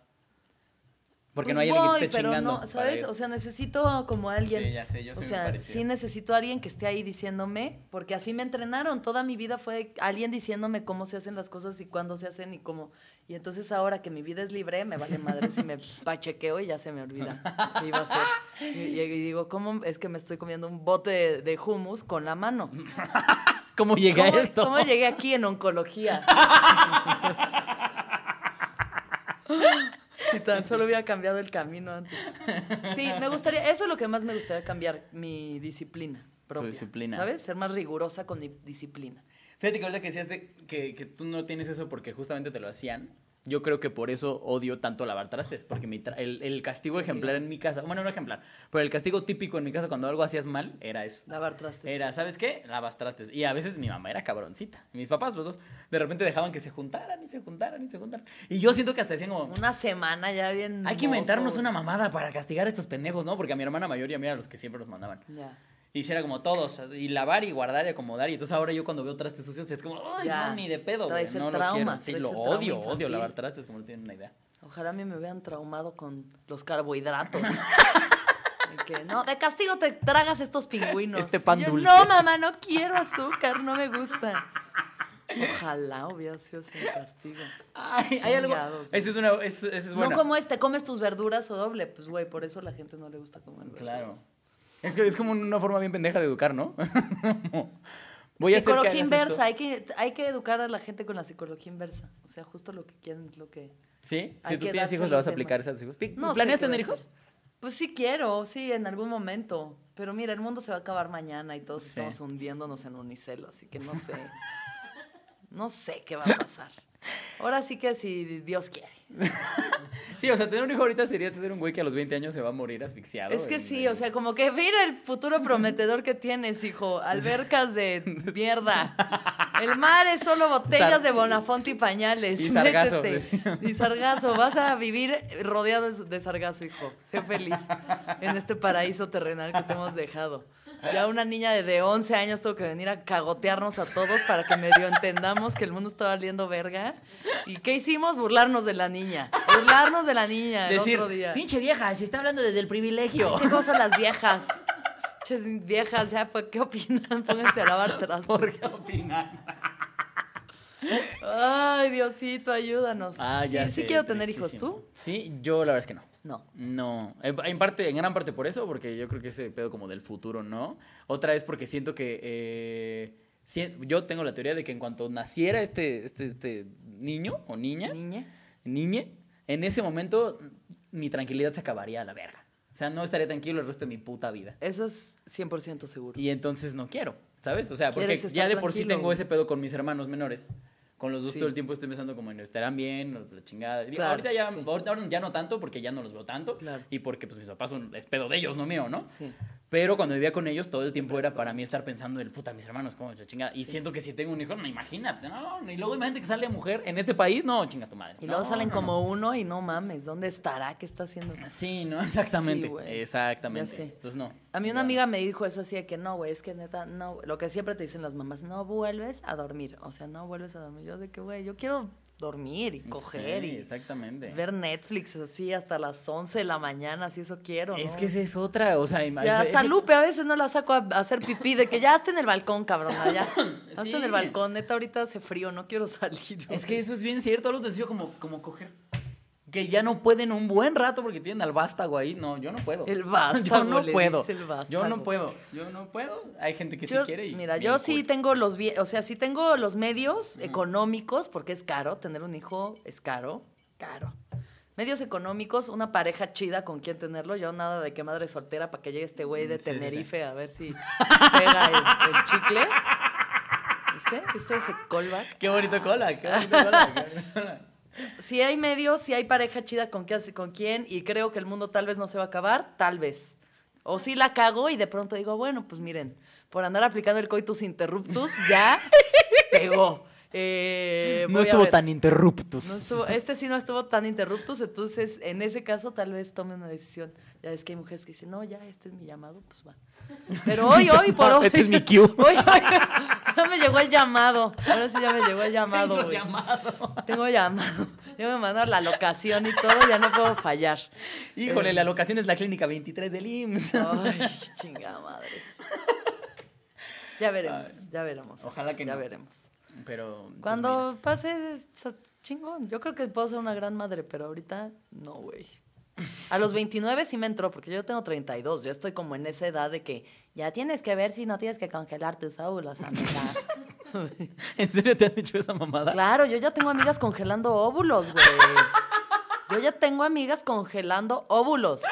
Porque Pues no hay alguien que voy, esté pero chingando. no, ¿sabes? O sea, necesito como alguien. Sí, ya sé, yo o soy muy sea, sí necesito a alguien que esté ahí diciéndome, porque así me entrenaron. Toda mi vida fue alguien diciéndome cómo se hacen las cosas y cuándo se hacen y cómo. Y entonces ahora que mi vida es libre, me vale madre si me pachequeo y ya se me olvida qué iba a hacer. Y, y- y digo, ¿cómo es que me estoy comiendo un bote de, de hummus con la mano? ¿Cómo llegué a ¿Cómo, esto? cómo llegué aquí en oncología? Si tan solo hubiera cambiado el camino antes. Sí, me gustaría, eso es lo que más me gustaría cambiar, mi disciplina propia. disciplina. ¿Sabes? Ser más rigurosa con mi disciplina. Fíjate que ahorita que decías de- que, que tú no tienes eso porque justamente te lo hacían. Yo creo que por eso odio tanto lavar trastes, porque mi tra- el, el castigo ejemplar en mi casa, bueno, no ejemplar, pero el castigo típico en mi casa cuando algo hacías mal era eso. Lavar trastes. Era, ¿sabes qué? Lavas trastes. Y a veces mi mamá era cabroncita. Y mis papás, los dos, de repente dejaban que se juntaran y se juntaran y se juntaran. Y yo siento que hasta decían como, Una semana ya bien. hay que inventarnos mozo, una mamada para castigar a estos pendejos, ¿no? Porque a mi hermana mayor y a mí eran los que siempre nos mandaban. Ya. Y hiciera como todos, y lavar y guardar y acomodar. Y entonces ahora yo cuando veo trastes sucios es como, ay, Ya. no, ni de pedo, güey. Traes el No lo trauma, quiero. Sí, traes lo odio, odio lavar trastes, como no tienen una idea. Ojalá a mí me hubieran traumado con los carbohidratos. De que, no, de castigo te tragas estos pingüinos. Este pan yo, dulce. No, mamá, no quiero azúcar, no me gusta. Ojalá hubiera sido sin castigo. Ay, hay algo. Ese es, una, ese, ese es bueno. No como este, comes tus verduras o doble. Pues, güey, por eso a la gente no le gusta comer verduras. Claro. Es que es como una forma bien pendeja de educar, ¿no? Voy a hacer que psicología inversa, esto. hay que, hay que educar a la gente con la psicología inversa. O sea, justo lo que quieren lo que... ¿Sí? Si tú tienes hijos, ¿le vas a aplicar a tus hijos? ¿Ti- No ¿Planeas tener hijos? Pues sí quiero, sí, en algún momento. Pero mira, el mundo se va a acabar mañana y todos Sí. estamos hundiéndonos en unicel, así que no sé. no sé qué va a pasar. Ahora sí que si Dios quiere. Sí, o sea, tener un hijo ahorita sería tener un güey que a los 20 años se va a morir asfixiado. Es que en- sí, o sea, como que mira el futuro prometedor que tienes, hijo. Albercas de mierda. El mar es solo botellas Sar- de Bonafonte y pañales. Y sargazo. Y sargazo. Vas a vivir rodeado de- de sargazo, hijo. Sé feliz en este paraíso terrenal que te hemos dejado. Ya una niña de, de 11 años tuvo que venir a cagotearnos a todos para que medio entendamos que el mundo está valiendo verga. ¿Y qué hicimos? Burlarnos de la niña. Burlarnos de la niña el Decir, otro día. pinche vieja, se está hablando desde el privilegio. ¿Qué cosas las viejas? Ches, viejas, ya, pues, ¿qué opinan? Pónganse a lavar trastes. ¿Por qué opinan? Ay, Diosito, ayúdanos. Ah, ya sí, sí quiero tener hijos. ¿Tú? Sí, yo la verdad es que no. No. No, en, parte, en gran parte por eso, porque yo creo que ese pedo como del futuro, ¿no? Otra es porque siento que eh, si- yo tengo la teoría de que en cuanto naciera este, este, este niño o niña, Niña. niñe, en ese momento mi tranquilidad se acabaría a la verga. O sea, no estaría tranquilo el resto de mi puta vida. Eso es 100% seguro. Y entonces no quiero, ¿sabes? O sea, porque ya de por sí tengo ese pedo con mis hermanos menores. Con los dos Sí. todo el tiempo estoy pensando como en estarán bien, o la chingada. Claro, ahorita ya, sí. ahorita ya no tanto porque ya no los veo tanto Claro. y porque pues mis papás son es pedo de ellos, no mío, ¿no? Sí. Pero cuando vivía con ellos, todo el tiempo era para mí estar pensando el puta, mis hermanos, cómo se chinga. Y siento que si tengo un hijo, no, imagínate, no. Y luego imagínate que sale mujer en este país, no, chinga tu madre. Y luego No, salen no, como no. uno y no mames, ¿dónde estará? ¿Qué está haciendo? Sí, no, exactamente. Sí, exactamente. Entonces, no. A mí una amiga me dijo eso así de que no, güey, es que neta, no, lo que siempre te dicen las mamás, no vuelves a dormir, o sea, no vuelves a dormir. Yo de que, güey, yo quiero dormir y coger Sí, y exactamente. ver Netflix así hasta las 11 de la mañana, si eso quiero. Es que esa es otra, o sea, O sea, hasta ese- Lupe a veces no la saco a hacer pipí, de que ya está en el balcón, cabrón, ya. Hasta Sí. en el balcón, neta, ahorita hace frío, no quiero salir. Es que eso es bien cierto, te decía como, como coger. Que ya no pueden un buen rato porque tienen al vástago ahí. No, yo no puedo. El Yo vástago, no le puedo. dice el Yo no puedo. Yo no puedo. Hay gente que sí Yo- quiere y. Mira, yo sí tengo los o sea, sí tengo los medios económicos, porque es caro, tener un hijo es caro, caro. Medios económicos, una pareja chida con quien tenerlo, yo nada de que madre soltera para que llegue este güey de Sí, sí, sí. Tenerife a ver si pega el, el chicle. ¿Viste? ¿Viste ese callback? Qué bonito cola, qué bonito cola. Si hay medios, si hay pareja chida con, qué, con quién, y creo que el mundo tal vez no se va a acabar, tal vez. O si la cago y de pronto digo, bueno, pues miren, por andar aplicando el coitus interruptus, ya pegó. Eh, No estuvo tan interruptus. No estuvo- este sí no estuvo tan interruptus, entonces en ese caso tal vez tome una decisión. Ya es que hay mujeres que dicen, no, ya, este es mi llamado, pues va. Pero hoy, hoy, por hoy. Este es mi cue. Hoy, hoy, ya me llegó el llamado. Ahora sí ya me llegó el llamado. Tengo llamado. Tengo llamado. Ya me mandaron la locación y todo, ya no puedo fallar. Híjole, Eh, la locación es la clínica 23 del IMSS. Ay, chingada madre. Ya veremos, ya veremos. Ojalá que ya no. veremos. Pero. pues, Cuando pase, está chingón. Yo creo que puedo ser una gran madre, pero ahorita no, güey. A los 29 sí me entró, porque yo tengo 32. Yo estoy como en esa edad de que ya tienes que ver si no tienes que congelar tus óvulos, amiga. ¿En serio te han dicho esa mamada? Claro, yo ya tengo amigas congelando óvulos, güey. Yo ya tengo amigas congelando óvulos.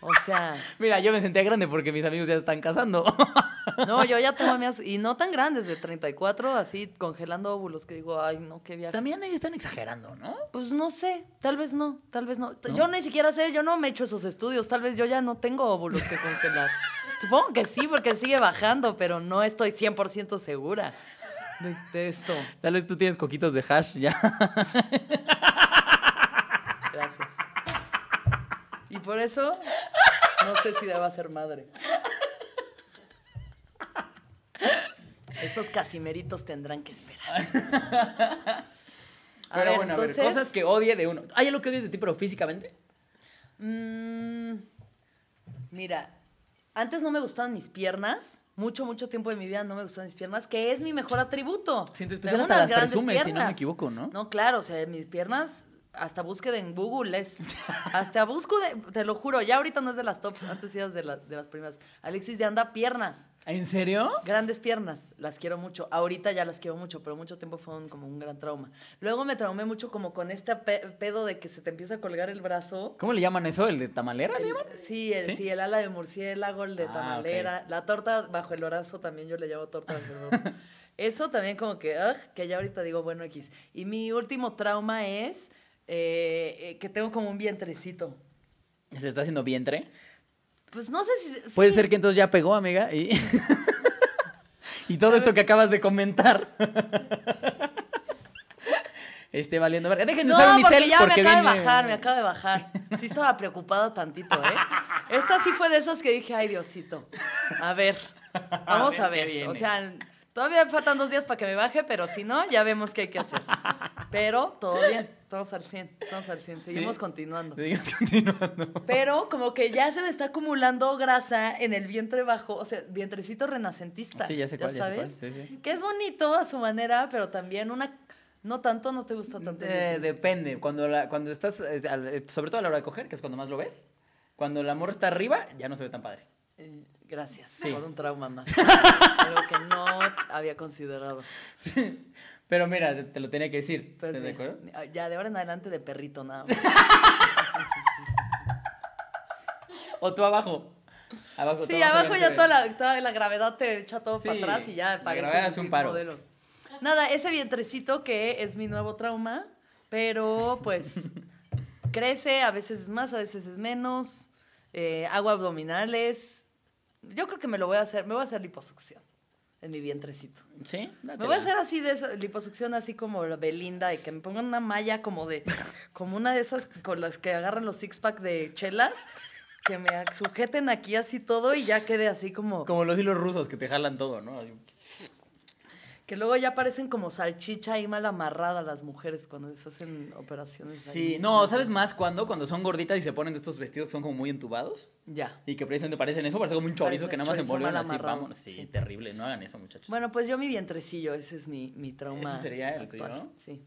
O sea, Mira, yo me sentía grande porque mis amigos ya están casando. no, yo ya tengo amigas, y no tan grandes, de 34, así, congelando óvulos, que digo, ay, no, qué viaje. También ahí están exagerando, ¿no? Pues no sé, tal vez no, tal vez no. ¿No? Yo ni siquiera sé, yo no me he hecho esos estudios, tal vez yo ya no tengo óvulos que congelar. Supongo que sí, porque sigue bajando, pero no estoy 100% segura de, de esto. Tal vez tú tienes coquitos de hash ya. Por eso no sé si deba ser madre. Esos casimeritos tendrán que esperar. Pero ver, bueno, a ver, cosas que odie de uno. ¿Hay algo que odies de ti, pero físicamente? mm, mira, antes no me gustaban mis piernas. Mucho, mucho tiempo de mi vida no me gustaban mis piernas, que es mi mejor atributo. Tengo especial hasta las presumes, si no me piernas. equivoco, ¿no? No, claro, o sea, mis piernas, hasta búsqueda en Google es. Hasta busco, de- te lo juro, ya ahorita no es de las tops, antes eras de, la- de las primeras. Alexis de anda piernas, ¿En serio? grandes piernas, las quiero mucho. Ahorita ya las quiero mucho, pero mucho tiempo fue un- como un gran trauma. Luego me traumé mucho como con este pe- pedo de que se te empieza a colgar el brazo. ¿Cómo le llaman eso? ¿El de tamalera? le El- llaman? sí, el, ¿Sí? ¿Sí? el ala de murciélago, el de Ah, tamalera, la torta bajo el brazo también yo le llamo torta bajo el brazo. Eso también como que, ugh, que ya ahorita digo, bueno, X. Y mi último trauma es eh, eh, que tengo como un vientrecito. ¿Se está haciendo vientre? Pues no sé si... Puede sí. ser que entonces ya pegó, amiga. Y, y todo esto que acabas de comentar. Esté valiendo verga. Dejen de No, usar porque unicel ya porque me acaba viene... de bajar, me acaba de bajar. Sí estaba preocupada tantito, ¿eh? Esta sí fue de esas que dije, ay, Diosito. A ver, vamos ver a ver. O sea, todavía faltan dos días para que me baje, pero si no, ya vemos qué hay que hacer. Pero todo bien, estamos al 100, estamos al 100, seguimos Sí. continuando. Seguimos continuando. Pero como que ya se me está acumulando grasa en el vientre bajo, o sea, vientrecito renacentista. Sí, ya sé cuál, ya sé sabes? cuál, sí, sí. Que es bonito a su manera, pero también una... No tanto, no te gusta tanto. Eh, depende. Cuando, la, cuando estás, eh, sobre todo a la hora de coger, que es cuando más lo ves, cuando el amor está arriba, ya no se ve tan padre. Eh, Gracias Sí. por un trauma más. Algo que no había considerado. Sí. Pero mira, te, te lo tenía que decir. Pues ¿Estás de bien. acuerdo? Ya de ahora en adelante de perrito nada más. O tú abajo. Abajo Sí, abajo ya toda la, toda la gravedad te echa todo Sí, para atrás y ya parece un big paro. modelo. Nada, ese vientrecito que es mi nuevo trauma, pero pues crece, a veces es más, a veces es menos. eh, hago abdominales, Yo creo que me lo voy a hacer, me voy a hacer liposucción en mi vientrecito. Sí, Me dátela. voy a hacer así de esa, liposucción, así como Belinda, y que me pongan una malla como de, como una de esas con las que agarran los six pack de chelas, que me sujeten aquí así todo y ya quede así como, Como los hilos rusos que te jalan todo, ¿no? Que luego ya parecen como salchicha ahí mal amarrada las mujeres cuando les hacen operaciones. Sí, ahí. no, ¿sabes más cuándo? Cuando son gorditas y se ponen de estos vestidos que son como muy entubados. Ya. Y que precisamente parecen eso, parece como un chorizo Parece que nada más se envuelven así, vamos. Sí, sí. terrible, no hagan eso, muchachos. Bueno, pues yo mi vientrecillo, ese es mi, mi trauma. ¿Ese sería el actual, tuyo? Sí.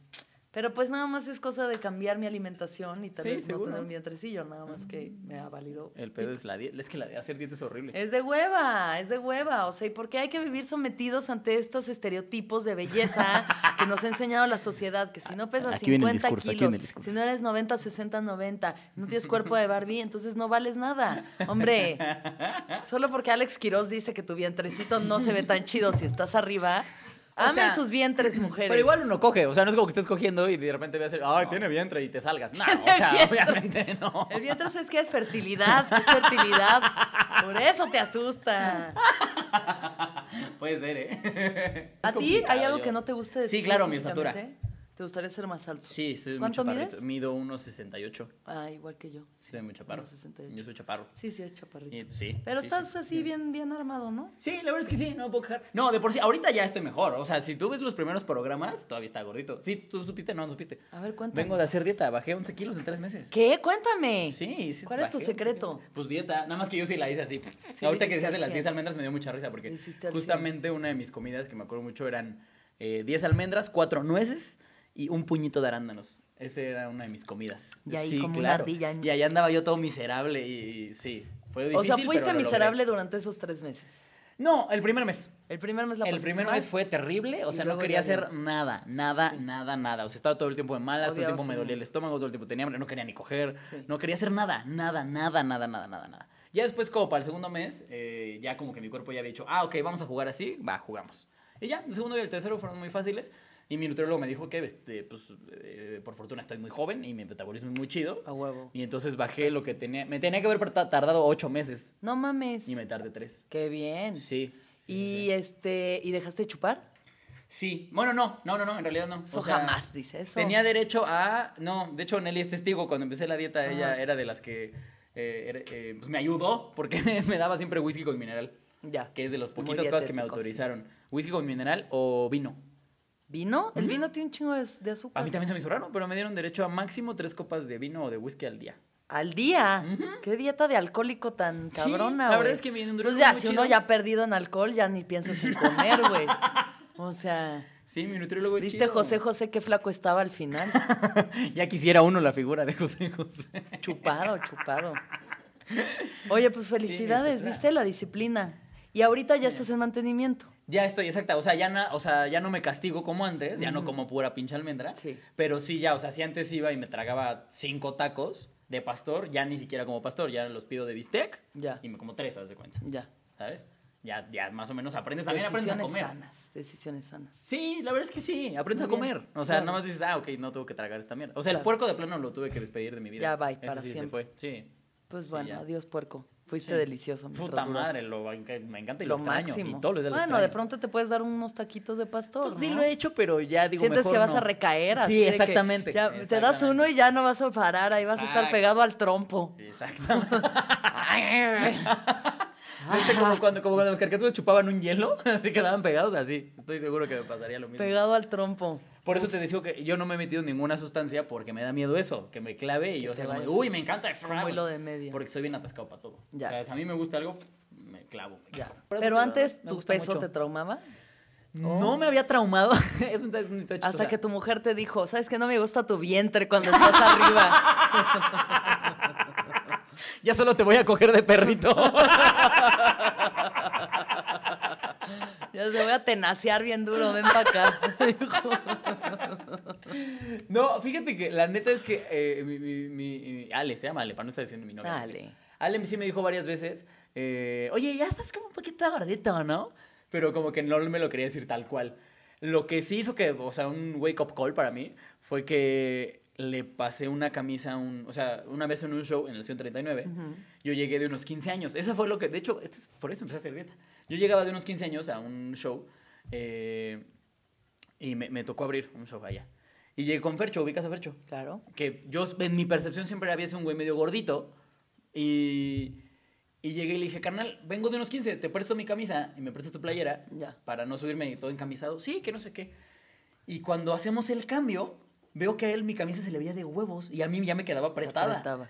Pero pues nada más es cosa de cambiar mi alimentación y tal Sí, vez seguro. no tener un vientrecillo, nada más que me ha valido. el pedo es la dieta, es que la de hacer dieta es horrible. Es de hueva, es de hueva. O sea, ¿y por qué hay que vivir sometidos ante estos estereotipos de belleza que nos ha enseñado la sociedad? Que si no pesas Aquí viene el 50 discurso, aquí viene kilos, si no eres 90, 60, 90, no tienes cuerpo de Barbie, entonces no vales nada. Hombre, solo porque Alex Quiroz dice que tu vientrecito no se ve tan chido si estás arriba. Amen sea, sus vientres, mujeres. Pero igual uno coge, o sea, no es como que estés cogiendo y de repente veas, ay, tiene vientre y te salgas. No, o sea, vientre. obviamente no. El vientre es que es fertilidad, es fertilidad. Por eso te asusta. Puede ser, ¿eh? ¿A ti hay algo yo. que no te guste de Sí, claro, mi estatura. ¿Te gustaría ser más alto? Sí, soy muy ¿Cuánto chaparrito. mides? Mido 1.68. Ah, igual que yo. Soy muy chaparro. 1.68. Yo soy chaparro. Sí, sí, es chaparrito. Y- sí. Pero sí, estás sí. así bien, bien armado, ¿no? Sí, la verdad es que sí, no me puedo quejar. No, de por sí, ahorita ya estoy mejor. O sea, si tú ves los primeros programas, todavía está gordito. Sí, tú supiste, no, no supiste. A ver, cuéntame. Vengo de hacer dieta, bajé 11 kilos en tres meses. ¿Qué? Cuéntame. Sí, sí. ¿Cuál es tu bajé 11 secreto? Pues dieta, nada más que yo sí la hice así. Ahorita que al de las 100. 10 almendras me dio mucha risa porque justamente una de mis comidas que me acuerdo mucho eran eh, 10 almendras, 4 nueces y un puñito de arándanos. Esa era una de mis comidas. Y ahí sí, como una claro. ardilla. Y ahí andaba yo todo miserable y, y sí, fue difícil. o sea, fuiste pero lo logré. miserable durante esos tres meses. No, el primer mes. El primer mes la El primer mal. mes fue terrible, o sea, no quería hacer bien. nada, nada, Sí. nada, nada. O sea, estaba todo el tiempo de malas, todo el tiempo me el dolía el estómago, todo el tiempo tenía hambre, no quería ni coger, Sí. no quería hacer nada, nada, nada, nada, nada, nada, nada. Ya después, como para el segundo mes, eh, ya como que mi cuerpo ya había dicho, ah, ok, vamos a jugar así, va, jugamos. Y ya, el segundo y el tercero fueron muy fáciles. Y mi nutriólogo me dijo que, este, pues, eh, por fortuna estoy muy joven y mi metabolismo es muy chido. A huevo. Y entonces bajé lo que tenía. Me tenía que haber ta- tardado ocho meses No mames. y me tardé tres. Qué bien. Sí. sí, y sí. este, ¿y dejaste de chupar? Sí, bueno, no, no, no, no, en realidad no. Eso O sea, jamás dice eso. Tenía derecho a. No, de hecho, Nelly es testigo. Cuando empecé la dieta, ella era de las que. eh, era- eh, pues me ayudó porque me daba siempre whisky con mineral. Ya. Que es de las Muy poquitas cosas que me autorizaron. Whisky con mineral o vino. ¿Vino? El vino tiene un chingo de, de azúcar. A mí también se me hizo raro, pero me dieron derecho a máximo tres copas de vino o de whisky al día. Al día. Qué dieta de alcohólico tan Sí, cabrona, la verdad es que mi Pues ya, si uno ya ha perdido en alcohol, ya ni piensas en comer, güey. O sea, Sí, mi nutriólogo es ¿viste chido. José José qué flaco estaba al final? Ya quisiera uno la figura de José José. Chupado, chupado. Oye, pues felicidades. ¿viste? La disciplina. Y ahorita ya estás en mantenimiento. Ya estoy, exacta. O sea, ya, na- o sea, ya no me castigo como antes, ya no como pura pinche almendra. Sí. Pero sí, ya, o sea, si antes iba y me tragaba cinco tacos de pastor, ya ni siquiera como pastor, ya los pido de bistec. Ya. Y me como tres, haz de cuenta. Ya. ¿Sabes? Ya, ya más o menos aprendes, también aprendes a Decisiones comer. sanas, decisiones sanas. Sí, la verdad es que sí, aprendes Muy a bien, comer. O sea, claro. nada más dices, ah, ok, no tengo que tragar esta mierda. O sea, el puerco de plano lo tuve que despedir de mi vida. Ya, bye, Ese para sí siempre. se fue, sí. Pues bueno, adiós puerco. Fuiste Sí. delicioso. Puta madre, lo, me encanta y Lo lo, extraño. máximo. Y días lo bueno, de pronto te puedes dar unos taquitos de pastor. Pues sí lo he hecho, pero ya digo Sientes mejor que vas no. a recaer así Sí, exactamente. te das uno y ya no vas a parar, ahí vas a estar pegado al trompo. Exactamente. ¿Viste como cuando, como cuando las caricaturas chupaban un hielo? Así quedaban pegados, así. Estoy seguro que me pasaría lo mismo. pegado al trompo. Por eso te digo que yo no me he metido ninguna sustancia porque me da miedo eso, que me clave y yo sea como, uy, me encanta. como hilo de media. Porque soy bien atascado para todo. Ya. O sea, si a mí me gusta algo, me clavo. me Ya. clavo. Pero antes tu peso mucho. te traumaba. No me había traumado. es un, es un Hasta que tu mujer te dijo, ¿sabes que no me gusta tu vientre cuando estás arriba? Ya solo te voy a coger de perrito. Ya te voy a tenacear bien duro, ven para acá. No, fíjate que la neta es que eh, mi, mi- mi- Ale, se llama Ale, para no estar diciendo mi nombre. Ale. Ale sí me dijo varias veces, eh, oye, ya estás como un poquito gordito, ¿no? Pero como que no me lo quería decir tal cual. Lo que sí hizo que, o sea, un wake up call para mí fue que le pasé una camisa a un. O sea, una vez en un show en el 139, yo llegué de unos 15 años. Eso fue lo que. De hecho, este es- por eso empecé a hacer dieta. Yo llegaba de unos 15 años a un show eh, y me, me tocó abrir un show allá. Y llegué con Fercho, ubicas a Fercho. Claro. Que yo, en mi percepción, siempre había sido un güey medio gordito. Y. Y llegué y le dije, carnal, vengo de unos 15, te presto mi camisa y me prestas tu playera Ya. para no subirme todo encamisado. Sí, que no sé qué. Y cuando hacemos el cambio, veo que a él mi camisa se le veía de huevos y a mí ya me quedaba apretada. Apretaba.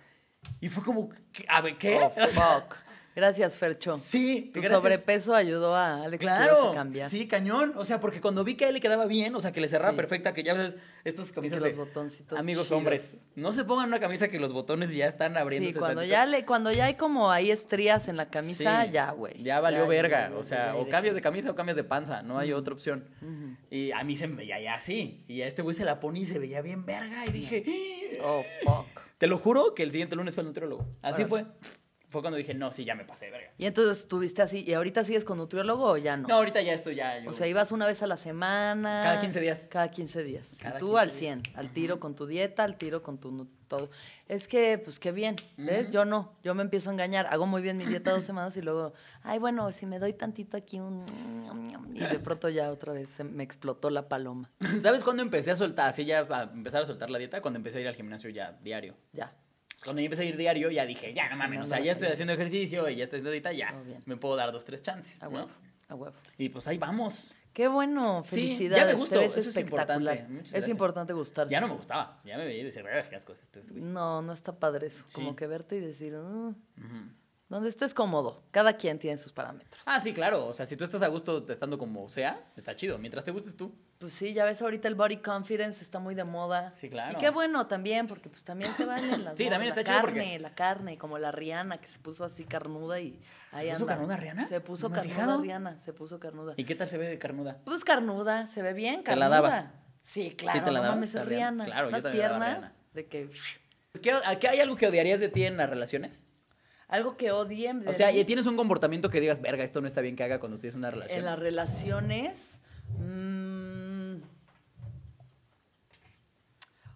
Y fue como, a ver, ¿qué? Oh, fuck. Gracias, Fercho. Sí, Tu gracias. sobrepeso ayudó a Alex Claro, a cambiar. sí, cañón. O sea, porque cuando vi que a él le quedaba bien, o sea, que le cerraba Sí. perfecta, que ya ves estas camisas los de botoncitos amigos chidos. hombres, no se pongan una camisa que los botones ya están abriéndose. Sí, cuando tantito. ya, le, cuando ya hay como ahí estrías en la camisa, Sí, ya, güey. Ya valió verga. ya, o sea, o cambias de camisa o cambias de panza. No hay otra opción. Y a mí se me veía ya así. Y a este güey se la pone y se veía bien verga. Y dije, Oh, fuck. te lo juro que el siguiente lunes fue el nutriólogo. Así fue. Fue cuando dije, no, sí, ya me pasé verga. Y entonces estuviste así, ¿y ahorita sigues con nutriólogo o ya no? No, ahorita ya estoy ya. yo- O sea, ibas una vez a la semana. Cada 15 días. Cada 15 días. Cada y tú 15 al días. 100, al tiro con tu dieta, al tiro con tu todo. Es que, pues qué bien, ¿ves? Yo no, yo me empiezo a engañar. Hago muy bien mi dieta dos semanas y luego, ay, bueno, si me doy tantito aquí un... Y de pronto ya otra vez se me explotó la paloma. ¿Sabes cuándo empecé a soltar? Así ya a empezar a soltar la dieta. Cuando empecé a ir al gimnasio ya diario. Ya. Cuando yo empecé a ir diario, ya dije, ya no mames. O sea, ya estoy haciendo ejercicio y ya estoy haciendo dieta, ya me puedo dar dos, tres chances. A ¿no? huevo, a huevo. Y pues ahí vamos. Qué bueno, Sí, felicidades. ya me gustó, eso es importante. Es importante gustarse. Ya no me gustaba. Ya me veía y decía, "Verga, qué asco este güey". No, no está padre eso. Sí. Como que verte y decir, "Mm, Ujú. Donde estés cómodo. Cada quien tiene sus parámetros. Ah, sí, claro. O sea, si tú estás a gusto estando como sea, está chido. Mientras te gustes tú. Pues sí, ya ves ahorita el body confidence está muy de moda. Sí, claro. Y qué bueno también, porque pues también se valen las Sí, modas, también la está chido carne, porque- la carne, como la Rihanna que se puso así carnuda y ahí puso anda. carnuda Rihanna? Se puso No carnuda. Rihanna, se puso carnuda. ¿Y qué tal se ve de carnuda? Pues carnuda, se ve bien, ¿Te carnuda. la dabas? Sí, claro, te la no dabas mames, a es Rihanna? Rihanna. Claro, yo Las daba piernas Rihanna. de que ¿Qué, a- qué hay algo que odiarías de ti en las relaciones? Algo que odien O sea, y tienes un comportamiento que digas, verga, esto no está bien que haga cuando tienes una relación. En las relaciones. mm,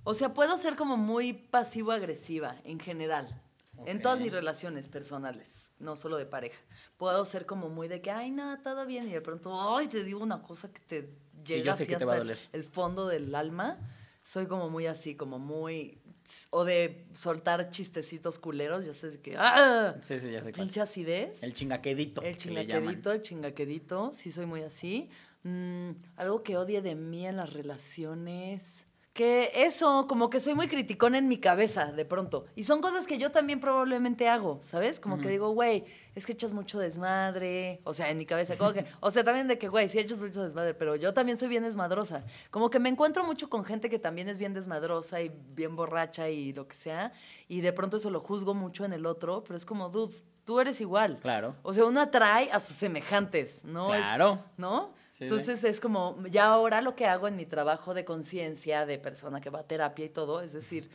o sea, puedo ser como muy pasivo-agresiva en general. En todas mis relaciones personales, no solo de pareja. Puedo ser como muy de que, ay, no, todo bien. Y de pronto, ay, te digo una cosa que te llega sé así que te va a doler. el fondo del alma. Soy como muy así, como muy. O de soltar chistecitos culeros, ya sé que. ¡Ah! Sí, sí, ya sé cuál. Pinche acidez. El chingaquedito. El chingaquedito, el chingaquedito, sí soy muy así. Mm, algo que odie de mí en las relaciones. Que eso, como que soy muy criticón en mi cabeza de pronto. Y son cosas que yo también probablemente hago, ¿sabes? Como que digo, güey, es que echas mucho desmadre. O sea, en mi cabeza, como que, o sea, también de que, güey, sí echas mucho desmadre, pero yo también soy bien desmadrosa. Como que me encuentro mucho con gente que también es bien desmadrosa y bien borracha y lo que sea. Y de pronto eso lo juzgo mucho en el otro, pero es como, dude, tú eres igual. Claro. O sea, uno atrae a sus semejantes, ¿no? Es- Claro. ¿No? Sí, Entonces es como, ya ahora lo que hago en mi trabajo de conciencia, de persona que va a terapia y todo, es decir,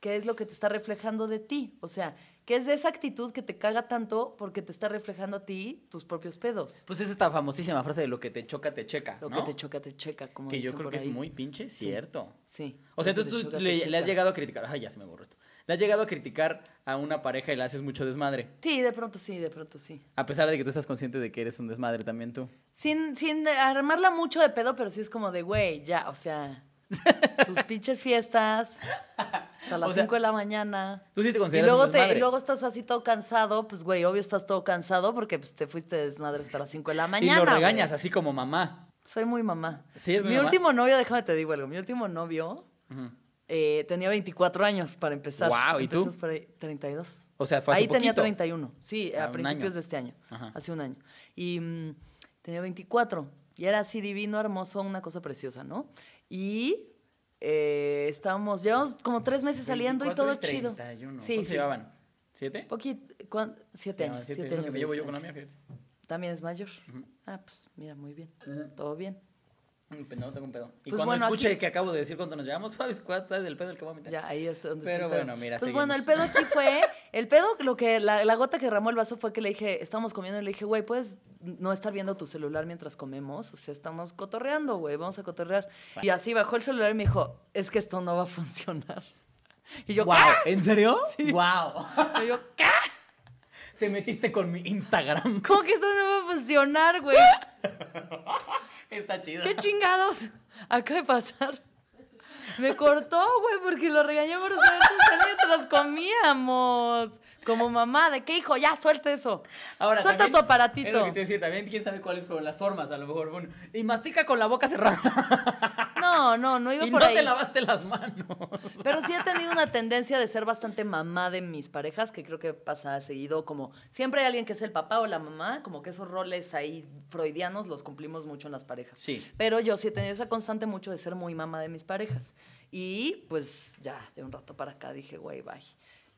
¿qué es lo que te está reflejando de ti? O sea, ¿qué es de esa actitud que te caga tanto porque te está reflejando a ti tus propios pedos? Pues es esta famosísima frase de lo que te choca, te checa. Lo ¿no? que te choca, te checa, como Que yo dicen creo por que es muy pinche cierto. Sí. O sea, entonces te tú te le, le has llegado a criticar. Ay, ya se me borró esto. Le has llegado a criticar a una pareja y le haces mucho desmadre. Sí, de pronto sí, de pronto sí. A pesar de que tú estás consciente de que eres un desmadre también tú. Sin, sin armarla mucho de pedo, pero sí es como de, güey, ya, o sea, tus pinches fiestas, hasta las O sea, 5 de la mañana. Tú sí te Y consideras luego, un te, y luego estás así todo cansado, pues güey, obvio estás todo cansado porque pues, te fuiste de desmadre hasta las 5 de la y mañana. lo regañas güey. así como mamá. Soy muy mamá. Sí, es Mi mamá. último novio, déjame te digo algo, mi último novio. Eh, tenía 24 años para empezar. Guau, ¿y tú? Empezas por ahí, 32. O sea, fue hace Ahí tenía poquito. 31, sí, a principios año. de este año, Ajá. hace un año. Y mm, tenía 24, y era así divino, hermoso, una cosa preciosa, ¿no? Y eh, estábamos, llevamos como tres meses saliendo y 24 todo chido. 31. Sí, ¿Cuántos sí. llevaban? ¿Siete? Poquito, ¿cuán- siete años, siete. años. que me llevo yo con la mía, fíjate. ¿También es mayor? Ah, pues mira, muy bien, todo bien. No tengo un pedo. Y Pues cuando bueno, escuche aquí- que acabo de decir cuánto nos llevamos, ¿sabes cuánto es del pedo el que voy a meter? Ya, ahí es donde Pero el bueno, mira, Pues bueno, el pedo aquí fue, el pedo, lo que, la, la gota que derramó el vaso fue que le dije, estamos comiendo y le dije, güey, puedes no estar viendo tu celular mientras comemos, o sea, estamos cotorreando, güey, vamos a cotorrear. Y así bajó el celular y me dijo, es que esto no va a funcionar. Y yo, wow, ¿qué? ¿en serio? Wow. Y yo, ¿qué? Te metiste con mi Instagram. ¿Cómo que esto no va a funcionar, güey? Está chido. ¿Qué chingados acaba de pasar? Me cortó, güey, porque lo regañé por el celular mientras comíamos. Como mamá, ¿de qué hijo? Ya, suelta eso. Ahora, suelta también- tu aparatito. Es lo que te decía, también quién sabe cuáles fueron las formas. A lo mejor fue un- Y mastica con la boca cerrada. No, no, no iba y por no ahí. te lavaste las manos. Pero sí he tenido una tendencia de ser bastante mamá de mis parejas, que creo que pasa seguido, como siempre hay alguien que es el papá o la mamá, como que esos roles ahí freudianos los cumplimos mucho en las parejas. Sí. Pero yo sí he tenido esa constante mucho de ser muy mamá de mis parejas. Y pues ya, de un rato para acá dije, güey, bye.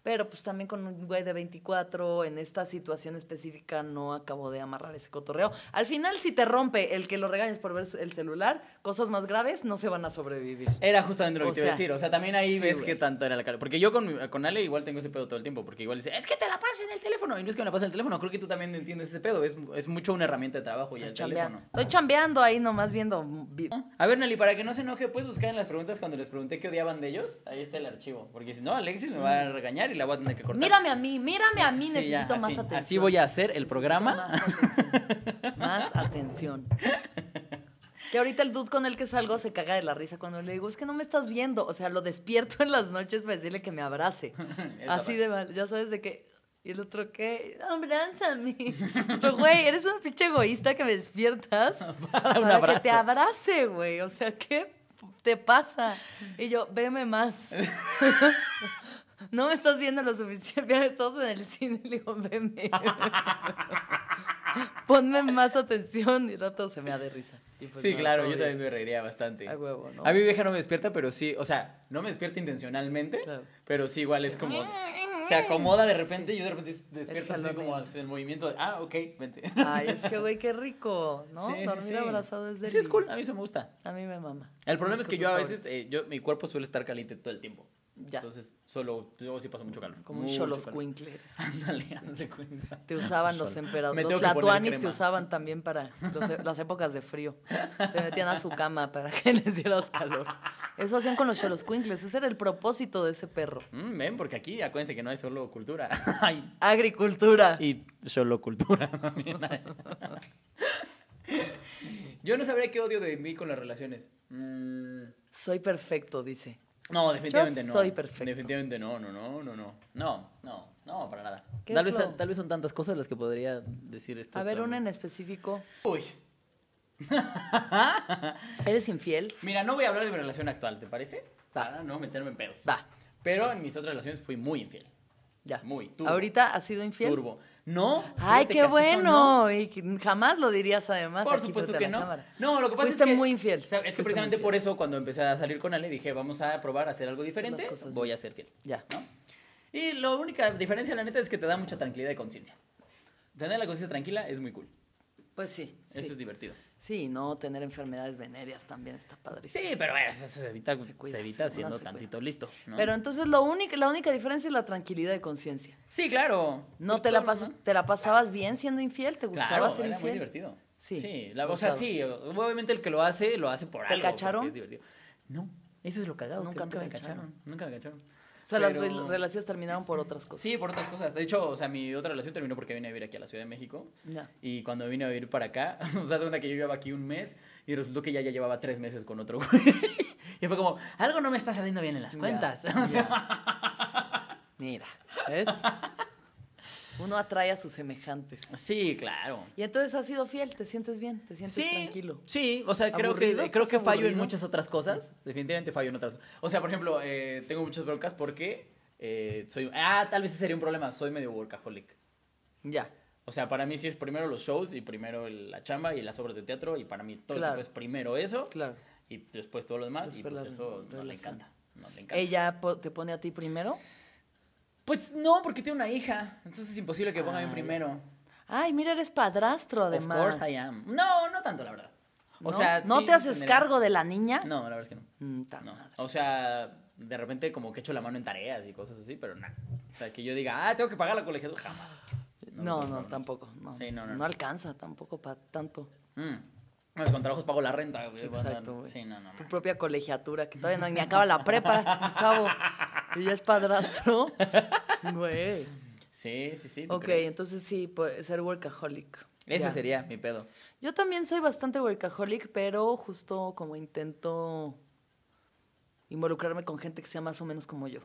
Pero pues también con un güey de 24, en esta situación específica, no acabo de amarrar ese cotorreo. Al final, si te rompe el que lo regañes por ver el celular, cosas más graves no se van a sobrevivir. Era justamente lo que O te iba a sea, decir. O sea, también ahí sí, ves güey. que tanto era la cara. Porque yo con, con Ale igual tengo ese pedo todo el tiempo. Porque igual dice, es que te la pasas en el teléfono. Y no es que me la pase en el teléfono. Creo que tú también entiendes ese pedo. Es, es mucho una herramienta de trabajo ya el teléfono. Estoy chambeando ahí nomás viendo. vi- A ver, Nelly, para que no se enoje, puedes buscar en las preguntas cuando les pregunté qué odiaban de ellos. Ahí está el archivo. Porque si no, Alexis me va a regañar y la voy a tener que cortar. Mírame a mí, mírame a mí, Sí, necesito ya, más así, atención. Así voy a hacer el programa. Más atención. Más atención. Que ahorita el dude con el que salgo se caga de la risa cuando le digo, es que no me estás viendo. O sea, lo despierto en las noches para decirle que me abrace. Así de mal, ya sabes de que. Y el otro, ¿qué? Abrázame. Pero, güey, eres un pinche egoísta que me despiertas para, un que te abrace, güey. O sea, ¿qué te pasa? Y yo, veme más. No me estás viendo lo suficiente. Estamos en el cine y le digo, veme. Ponme más atención. Y el rato se me da de risa. Pues Sí, no, claro, yo bien. también me reiría bastante. A huevo, ¿no? A mi vieja no me despierta, pero sí, o sea, no me despierta intencionalmente, Claro. pero sí igual es como, se acomoda de repente y yo de repente despierto así como el movimiento de, ah, ok, vente. Ay, es que, güey, qué rico, ¿no? Sí, Dormir sí. abrazado es Sí, es cool, a mí eso me gusta. A mí me mama. El problema es que yo a veces, eh, yo, mi cuerpo suele estar caliente todo el tiempo. Ya. Entonces, solo, luego sí pasa mucho calor. Como un cholos quincles. Ándale, haz de cuenta. Te usaban los emperadores. Los tlatoanis te usaban también para los e- las épocas de frío. Te metían a su cama para que les dieras calor. Eso hacían con los cholos cuincles. Ese era el propósito de ese perro. Mm, ven, porque aquí acuérdense que no hay solo cultura, hay Agricultura. y solo cultura también hay. Yo no sabría qué odio de mí con las relaciones. Mm, Soy perfecto, dice. No, definitivamente Yo no. soy perfecto. Definitivamente no, no, no, no, no. No, no, no, para nada. ¿Qué Tal vez, lo- tal vez son tantas cosas las que podría decir esto. A ver, una en específico. Uy. ¿Eres infiel? Mira, no voy a hablar de mi relación actual, ¿te parece? Va. Para no meterme en pedos. Va. Pero en mis otras relaciones fui muy infiel. Ya. Muy, turbo. ¿Ahorita has sido infiel? Turbo. No. Ay, qué bueno. Y jamás lo dirías además. Por supuesto que no. cámara. No, lo que pasa Fuiste es que. muy infiel. o sea, es que Fuiste precisamente por eso, cuando empecé a salir con Ale, dije, vamos a probar a hacer algo diferente. cosas voy bien. a ser fiel. Ya. ¿no? Y la única diferencia, la neta, es que te da mucha tranquilidad de conciencia. Tener la conciencia tranquila es muy cool. Pues sí. sí. Eso es divertido. Sí, no, tener enfermedades venéreas también está padrísimo. Sí, pero eso se evita, Se cuida, se evita siendo se tantito listo. ¿no? Pero entonces lo único, la única diferencia es la tranquilidad de conciencia. Sí, claro. ¿No te la, pasas, te la pasabas bien siendo infiel? ¿Te gustaba Claro, ser era muy infiel? divertido. Sí, Sí, la- o sea, gozado. sí, obviamente el que lo hace, lo hace por ¿Te algo. porque cacharon? Es divertido. No, eso es lo cagado. que Nunca Nunca, te me cacharon. cacharon. Nunca me cacharon. O sea, las Pero- relaciones terminaron por otras cosas. Sí, por otras cosas. De hecho, o sea, mi otra relación terminó porque vine a vivir aquí a la Ciudad de México. Y cuando vine a vivir para acá, o sea, se cuenta que yo llevaba aquí un mes y resultó que ya, ya llevaba tres meses con otro güey. Y fue como, algo no me está saliendo bien en las Ya, cuentas. ya. Mira, ¿ves? Uno atrae a sus semejantes. sí, claro. Y entonces has sido fiel, te sientes bien, te sientes Sí, tranquilo. sí, o sea, creo que, creo que ¿Estás fallo en muchas otras cosas. Definitivamente fallo en otras. O sea, por ejemplo, eh, tengo muchas broncas porque eh, soy. Ah, tal vez ese sería un problema. Soy medio workaholic. Ya. O sea, para mí sí es primero los shows y primero la chamba y las obras de teatro. Y para mí todo Claro. es primero eso Claro. y después todo lo demás. y pues eso no le encanta. No le encanta. ¿Ella te pone a ti primero? Pues no, porque tiene una hija. Entonces es imposible que ponga bien primero. Ay, mira, eres padrastro además. Of course I am. No, no tanto, la verdad. O ¿no? sea, ¿No sí, te haces cargo de la niña? No, la verdad es que no. Mm, No. O sea, de repente como que echo la mano en tareas y cosas así, pero nada. O sea, que yo diga, ah, tengo que pagar la colegiatura, jamás. No, no, tampoco. No, Sí, no, no, no no. alcanza tampoco para tanto. Mm. No, con trabajos pago la renta, güey. Exacto, güey. Sí, no, no, Tu propia colegiatura, que todavía no, ni acaba la prepa, chavo. Y ya es padrastro. Güey. Sí, sí, sí. ¿tú Ok, crees? entonces sí, pues, ser workaholic. Ese Ya. sería mi pedo. Yo también soy bastante workaholic, pero justo como intento involucrarme con gente que sea más o menos como yo,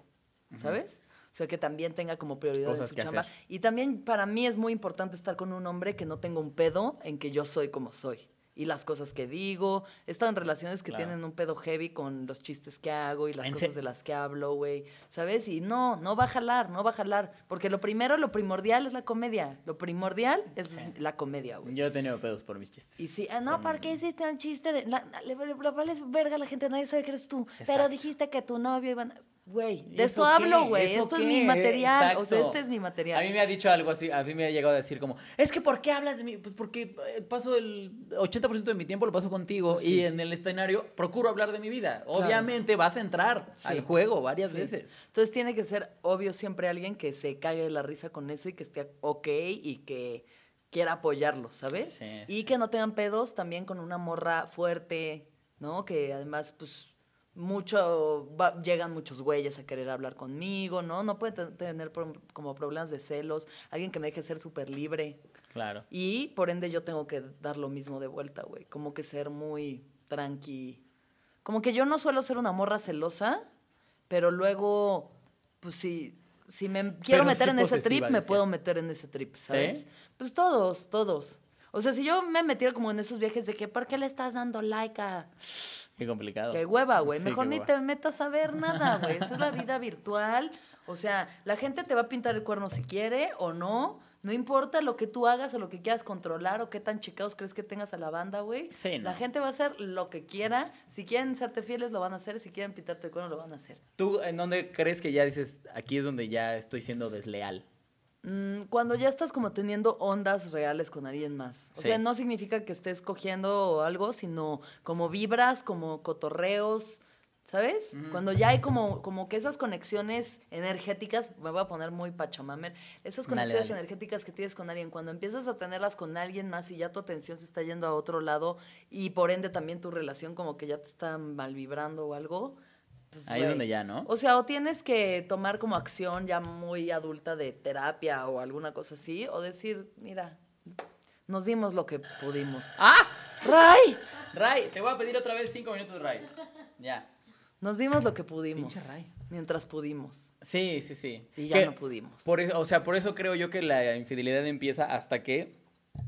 ¿sabes? O sea, que también tenga como prioridad Cosas su chamba. hacer. Y también para mí es muy importante estar con un hombre que no tenga un pedo en que yo soy como soy. Y las cosas que digo. He estado en relaciones que Claro. tienen un pedo heavy con los chistes que hago y las ¿En cosas de las que hablo, güey. ¿Sabes? Y no, no va a jalar, no va a jalar. Porque lo primero, lo primordial es la comedia. Lo primordial es la comedia, güey. Yo he tenido pedos por mis chistes. Y sí, ah, no, ¿para qué hiciste un chiste? De, la, la- le, le- le vales verga a la gente, nadie sabe que eres tú. Pero dijiste que tu novio iban. Güey, ¿Y de eso esto hablo, güey. ¿Eso Esto es mi material. O sea, este es mi A mí material. me ha dicho algo así, a mí me ha llegado a decir como, es que ¿por qué hablas de mí? Pues porque eh, paso el 80% de mi tiempo lo paso contigo y en el escenario procuro hablar de mi vida. Obviamente vas a entrar Sí. al juego varias Sí. veces. Entonces tiene que ser obvio siempre alguien que se cague de la risa con eso y que esté ok y que quiera apoyarlo, ¿sabes? Sí, y que no tengan pedos también con una morra fuerte, ¿no? Que además, pues, mucho, va- llegan muchos güeyes a querer hablar conmigo, ¿no? No puede te- tener como problemas de celos, alguien que me deje ser súper libre. Claro. Y por ende yo tengo que dar lo mismo de vuelta, güey. Como que ser muy tranqui. Como que yo no suelo ser una morra celosa, pero luego, pues si, si me quiero Pero meter sí en ese trip, me puedo meter en ese trip, ¿sabes? ¿Sí? Pues todos, todos. O sea, si yo me metiera como en esos viajes de que, ¿por qué le estás dando like a...? Qué complicado. Qué hueva, güey. Sí, Mejor ni hueva. te metas a ver nada, güey. Esa es la vida virtual. O sea, la gente te va a pintar el cuerno si quiere o no. No importa lo que tú hagas o lo que quieras controlar o qué tan checados crees que tengas a la banda, güey. Sí, La gente va a hacer lo que quiera. Si quieren serte fieles, lo van a hacer. Si quieren pintarte el cuerno, lo van a hacer. ¿Tú en dónde crees que ya dices, aquí es donde ya estoy siendo desleal? Mm, cuando ya estás como teniendo ondas reales con alguien más. O Sí. sea, no significa que estés cogiendo algo, sino como vibras, como cotorreos, ¿sabes? Cuando ya hay como, como que esas conexiones energéticas, me voy a poner muy pachamamer, esas Dale, conexiones dale. energéticas que tienes con alguien, cuando empiezas a tenerlas con alguien más y ya tu atención se está yendo a otro lado y por ende también tu relación como que ya te está mal vibrando o algo. Pues, Ahí es güey, donde ya, ¿no? o sea, o tienes que tomar como acción ya muy adulta de terapia o alguna cosa así, o decir, mira, nos dimos lo que pudimos. ¡Ah! ¡Ray! Ray, te voy a pedir otra vez cinco minutos, Ray. Ya. Nos dimos lo que pudimos. Pinche Ray. Mientras pudimos. Sí, sí, sí. Y ya Que no pudimos. Por, e- o sea, por eso creo yo que la infidelidad empieza hasta que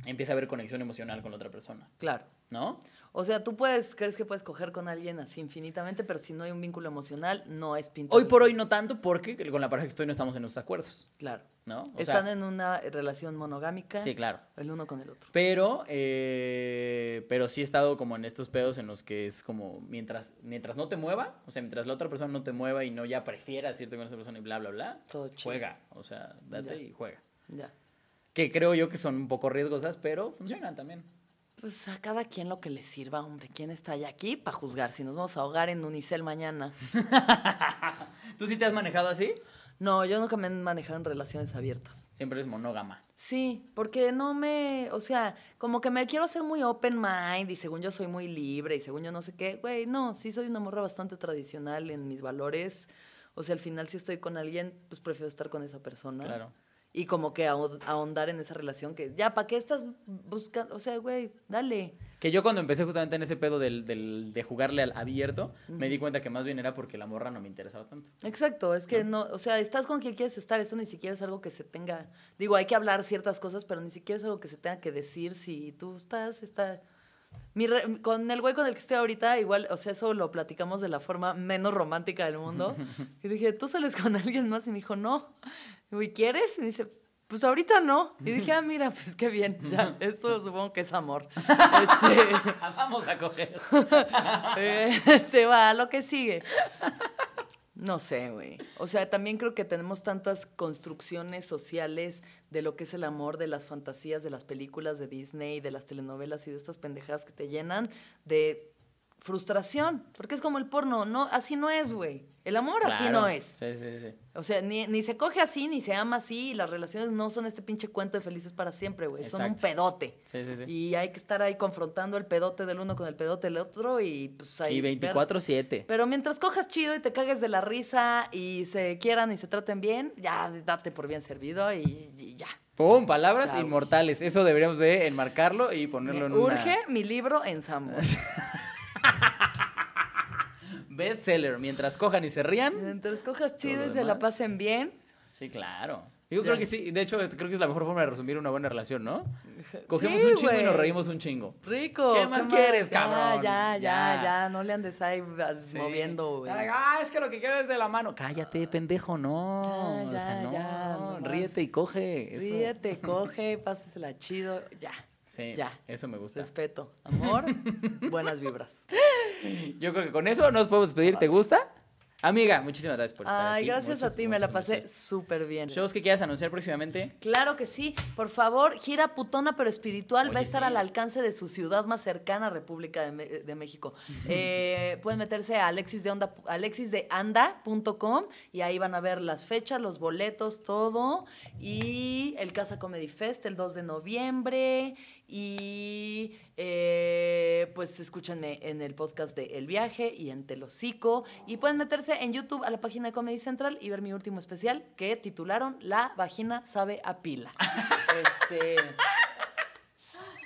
empieza a haber conexión emocional con la otra persona, Claro. ¿no? O sea, tú puedes, crees que puedes coger con alguien así infinitamente, pero si no hay un vínculo emocional, no es pinta. Hoy por hoy no tanto porque con la pareja que estoy no estamos en nuestros acuerdos, Claro. ¿no? O Están sea, en una relación monogámica. Sí, claro. El uno con el otro. Pero, eh, pero sí he estado como en estos pedos en los que es como mientras, mientras no te mueva, o sea, mientras la otra persona no te mueva y no ya prefieras irte con esa persona y bla, bla, bla, Todo juega, o sea, date Ya. y juega. Ya. Que creo yo que son un poco riesgosas, pero funcionan también. Pues a cada quien lo que le sirva, hombre. ¿Quién está ya aquí para juzgar? Si nos vamos a ahogar en Unicel mañana. ¿Tú sí te has manejado así? No, yo nunca me he manejado en relaciones abiertas. Siempre es monógama. Sí, porque no me, o sea, como que me quiero hacer muy open mind y según yo soy muy libre y según yo no sé qué, güey, no, sí soy una morra bastante tradicional en mis valores. O sea, al final si estoy con alguien, pues prefiero estar con esa persona. Claro. Y como que ahond- ahondar en esa relación que, ya, ¿para qué estás buscando? O sea, güey, dale. Que yo cuando empecé justamente en ese pedo del, del- de jugarle al abierto, me di cuenta que más bien era porque la morra no me interesaba tanto. Exacto, es que no, o sea, estás con quien quieres estar, eso ni siquiera es algo que se tenga, digo, hay que hablar ciertas cosas, pero ni siquiera es algo que se tenga que decir si tú estás, está... Mi re- con el güey con el que estoy ahorita, igual, o sea, eso lo platicamos de la forma menos romántica del mundo. Y dije, ¿tú sales con alguien más? Y me dijo, no. Y ¿quieres? Y me dice, pues ahorita no. Y dije, ah, mira, pues qué bien. Ya, esto supongo que es amor. Este, Vamos a coger. eh, este va, lo que sigue. No sé, güey. O sea, también creo que tenemos tantas construcciones sociales de lo que es el amor, de las fantasías, de las películas de Disney, de las telenovelas y de estas pendejadas que te llenan de frustración. Porque es como el porno, no, así no es, güey. El amor así no es. Sí, sí, sí. O sea, ni, ni se coge así, ni se ama así, y las relaciones no son este pinche cuento de felices para siempre, güey. Son un pedote. Sí, sí, sí. Y hay que estar ahí confrontando el pedote del uno con el pedote del otro y pues ahí. Y ver- 24-7. Pero mientras cojas chido y te cagues de la risa y se quieran y se traten bien, ya date por bien servido y, y ya. ¡Pum! Palabras inmortales. Eso deberíamos de enmarcarlo y ponerlo Me en una... urge mi libro en Samos. Bestseller. Mientras cojan y se rían. mientras cojas chido y se la pasen bien. Sí, claro. Yo Ya. creo que sí. De hecho, creo que es la mejor forma de resumir una buena relación, ¿no? Cogemos Sí, un chingo y nos reímos un chingo. Rico. ¿Qué más quieres, Ya, cabrón? Ya, ya, Ya. ya, No le andes ahí Sí. moviendo, güey. Ah, es que lo que quiero es de la mano. Cállate, pendejo, no. Ya, o sea, ya, no. ya, ríete y coge. Eso. Ríete, coge, pásesela chido. Ya. Sí, Ya. eso me gusta. Respeto, amor, buenas vibras. Yo creo que con eso nos podemos despedir. ¿Te gusta? Amiga, muchísimas gracias por estar Ay, aquí. gracias Muchas, a ti, me la pasé súper bien. ¿Shows que quieras anunciar próximamente? Claro que sí. Por favor, gira putona pero espiritual va a estar sí. al alcance de su ciudad más cercana, República de, México. Eh, pueden meterse a alexisdeanda.com y ahí van a ver las fechas, los boletos, todo. Y el Casa Comedy Fest el 2 de noviembre. Y eh, pues escúchenme en el podcast de El Viaje y en Telocico. Y pueden meterse en YouTube a la página de Comedy Central y ver mi último especial que titularon La vagina sabe a pila. este,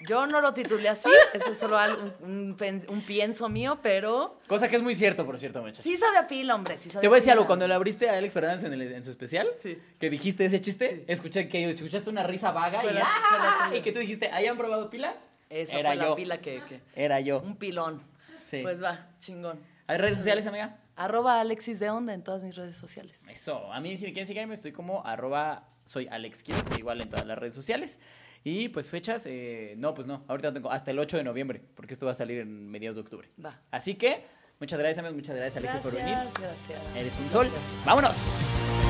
yo no lo titulé así, eso es solo un, un pen- un pienso mío, pero Cosa que es muy cierto, por cierto, muchachos. sí sabe a pila, hombre, sí sabe Te voy a decir pila. algo, cuando le abriste a Alex Fernández en, el- en su especial, Sí. que dijiste ese chiste, escuché que escuchaste una risa vaga Fue y, la- ¡ah! y que tú dijiste, ¿hayan probado pila? Esa Era fue yo. la pila que, que- Era yo. Un pilón. Sí. Pues va, chingón. ¿Hay redes sociales, amiga? Arroba Alexis de Onda en todas mis redes sociales. Eso. A mí, si me quieren seguirme, estoy como arroba soy Alex Quiroz, igual en todas las redes sociales. Y pues fechas, eh, no, pues no, ahorita no tengo, hasta el 8 de noviembre, porque esto va a salir en mediados de octubre. Va. Así que, muchas gracias, amigos, muchas gracias, Alexis, por venir. Gracias, gracias. Eres un sol. ¡Vámonos!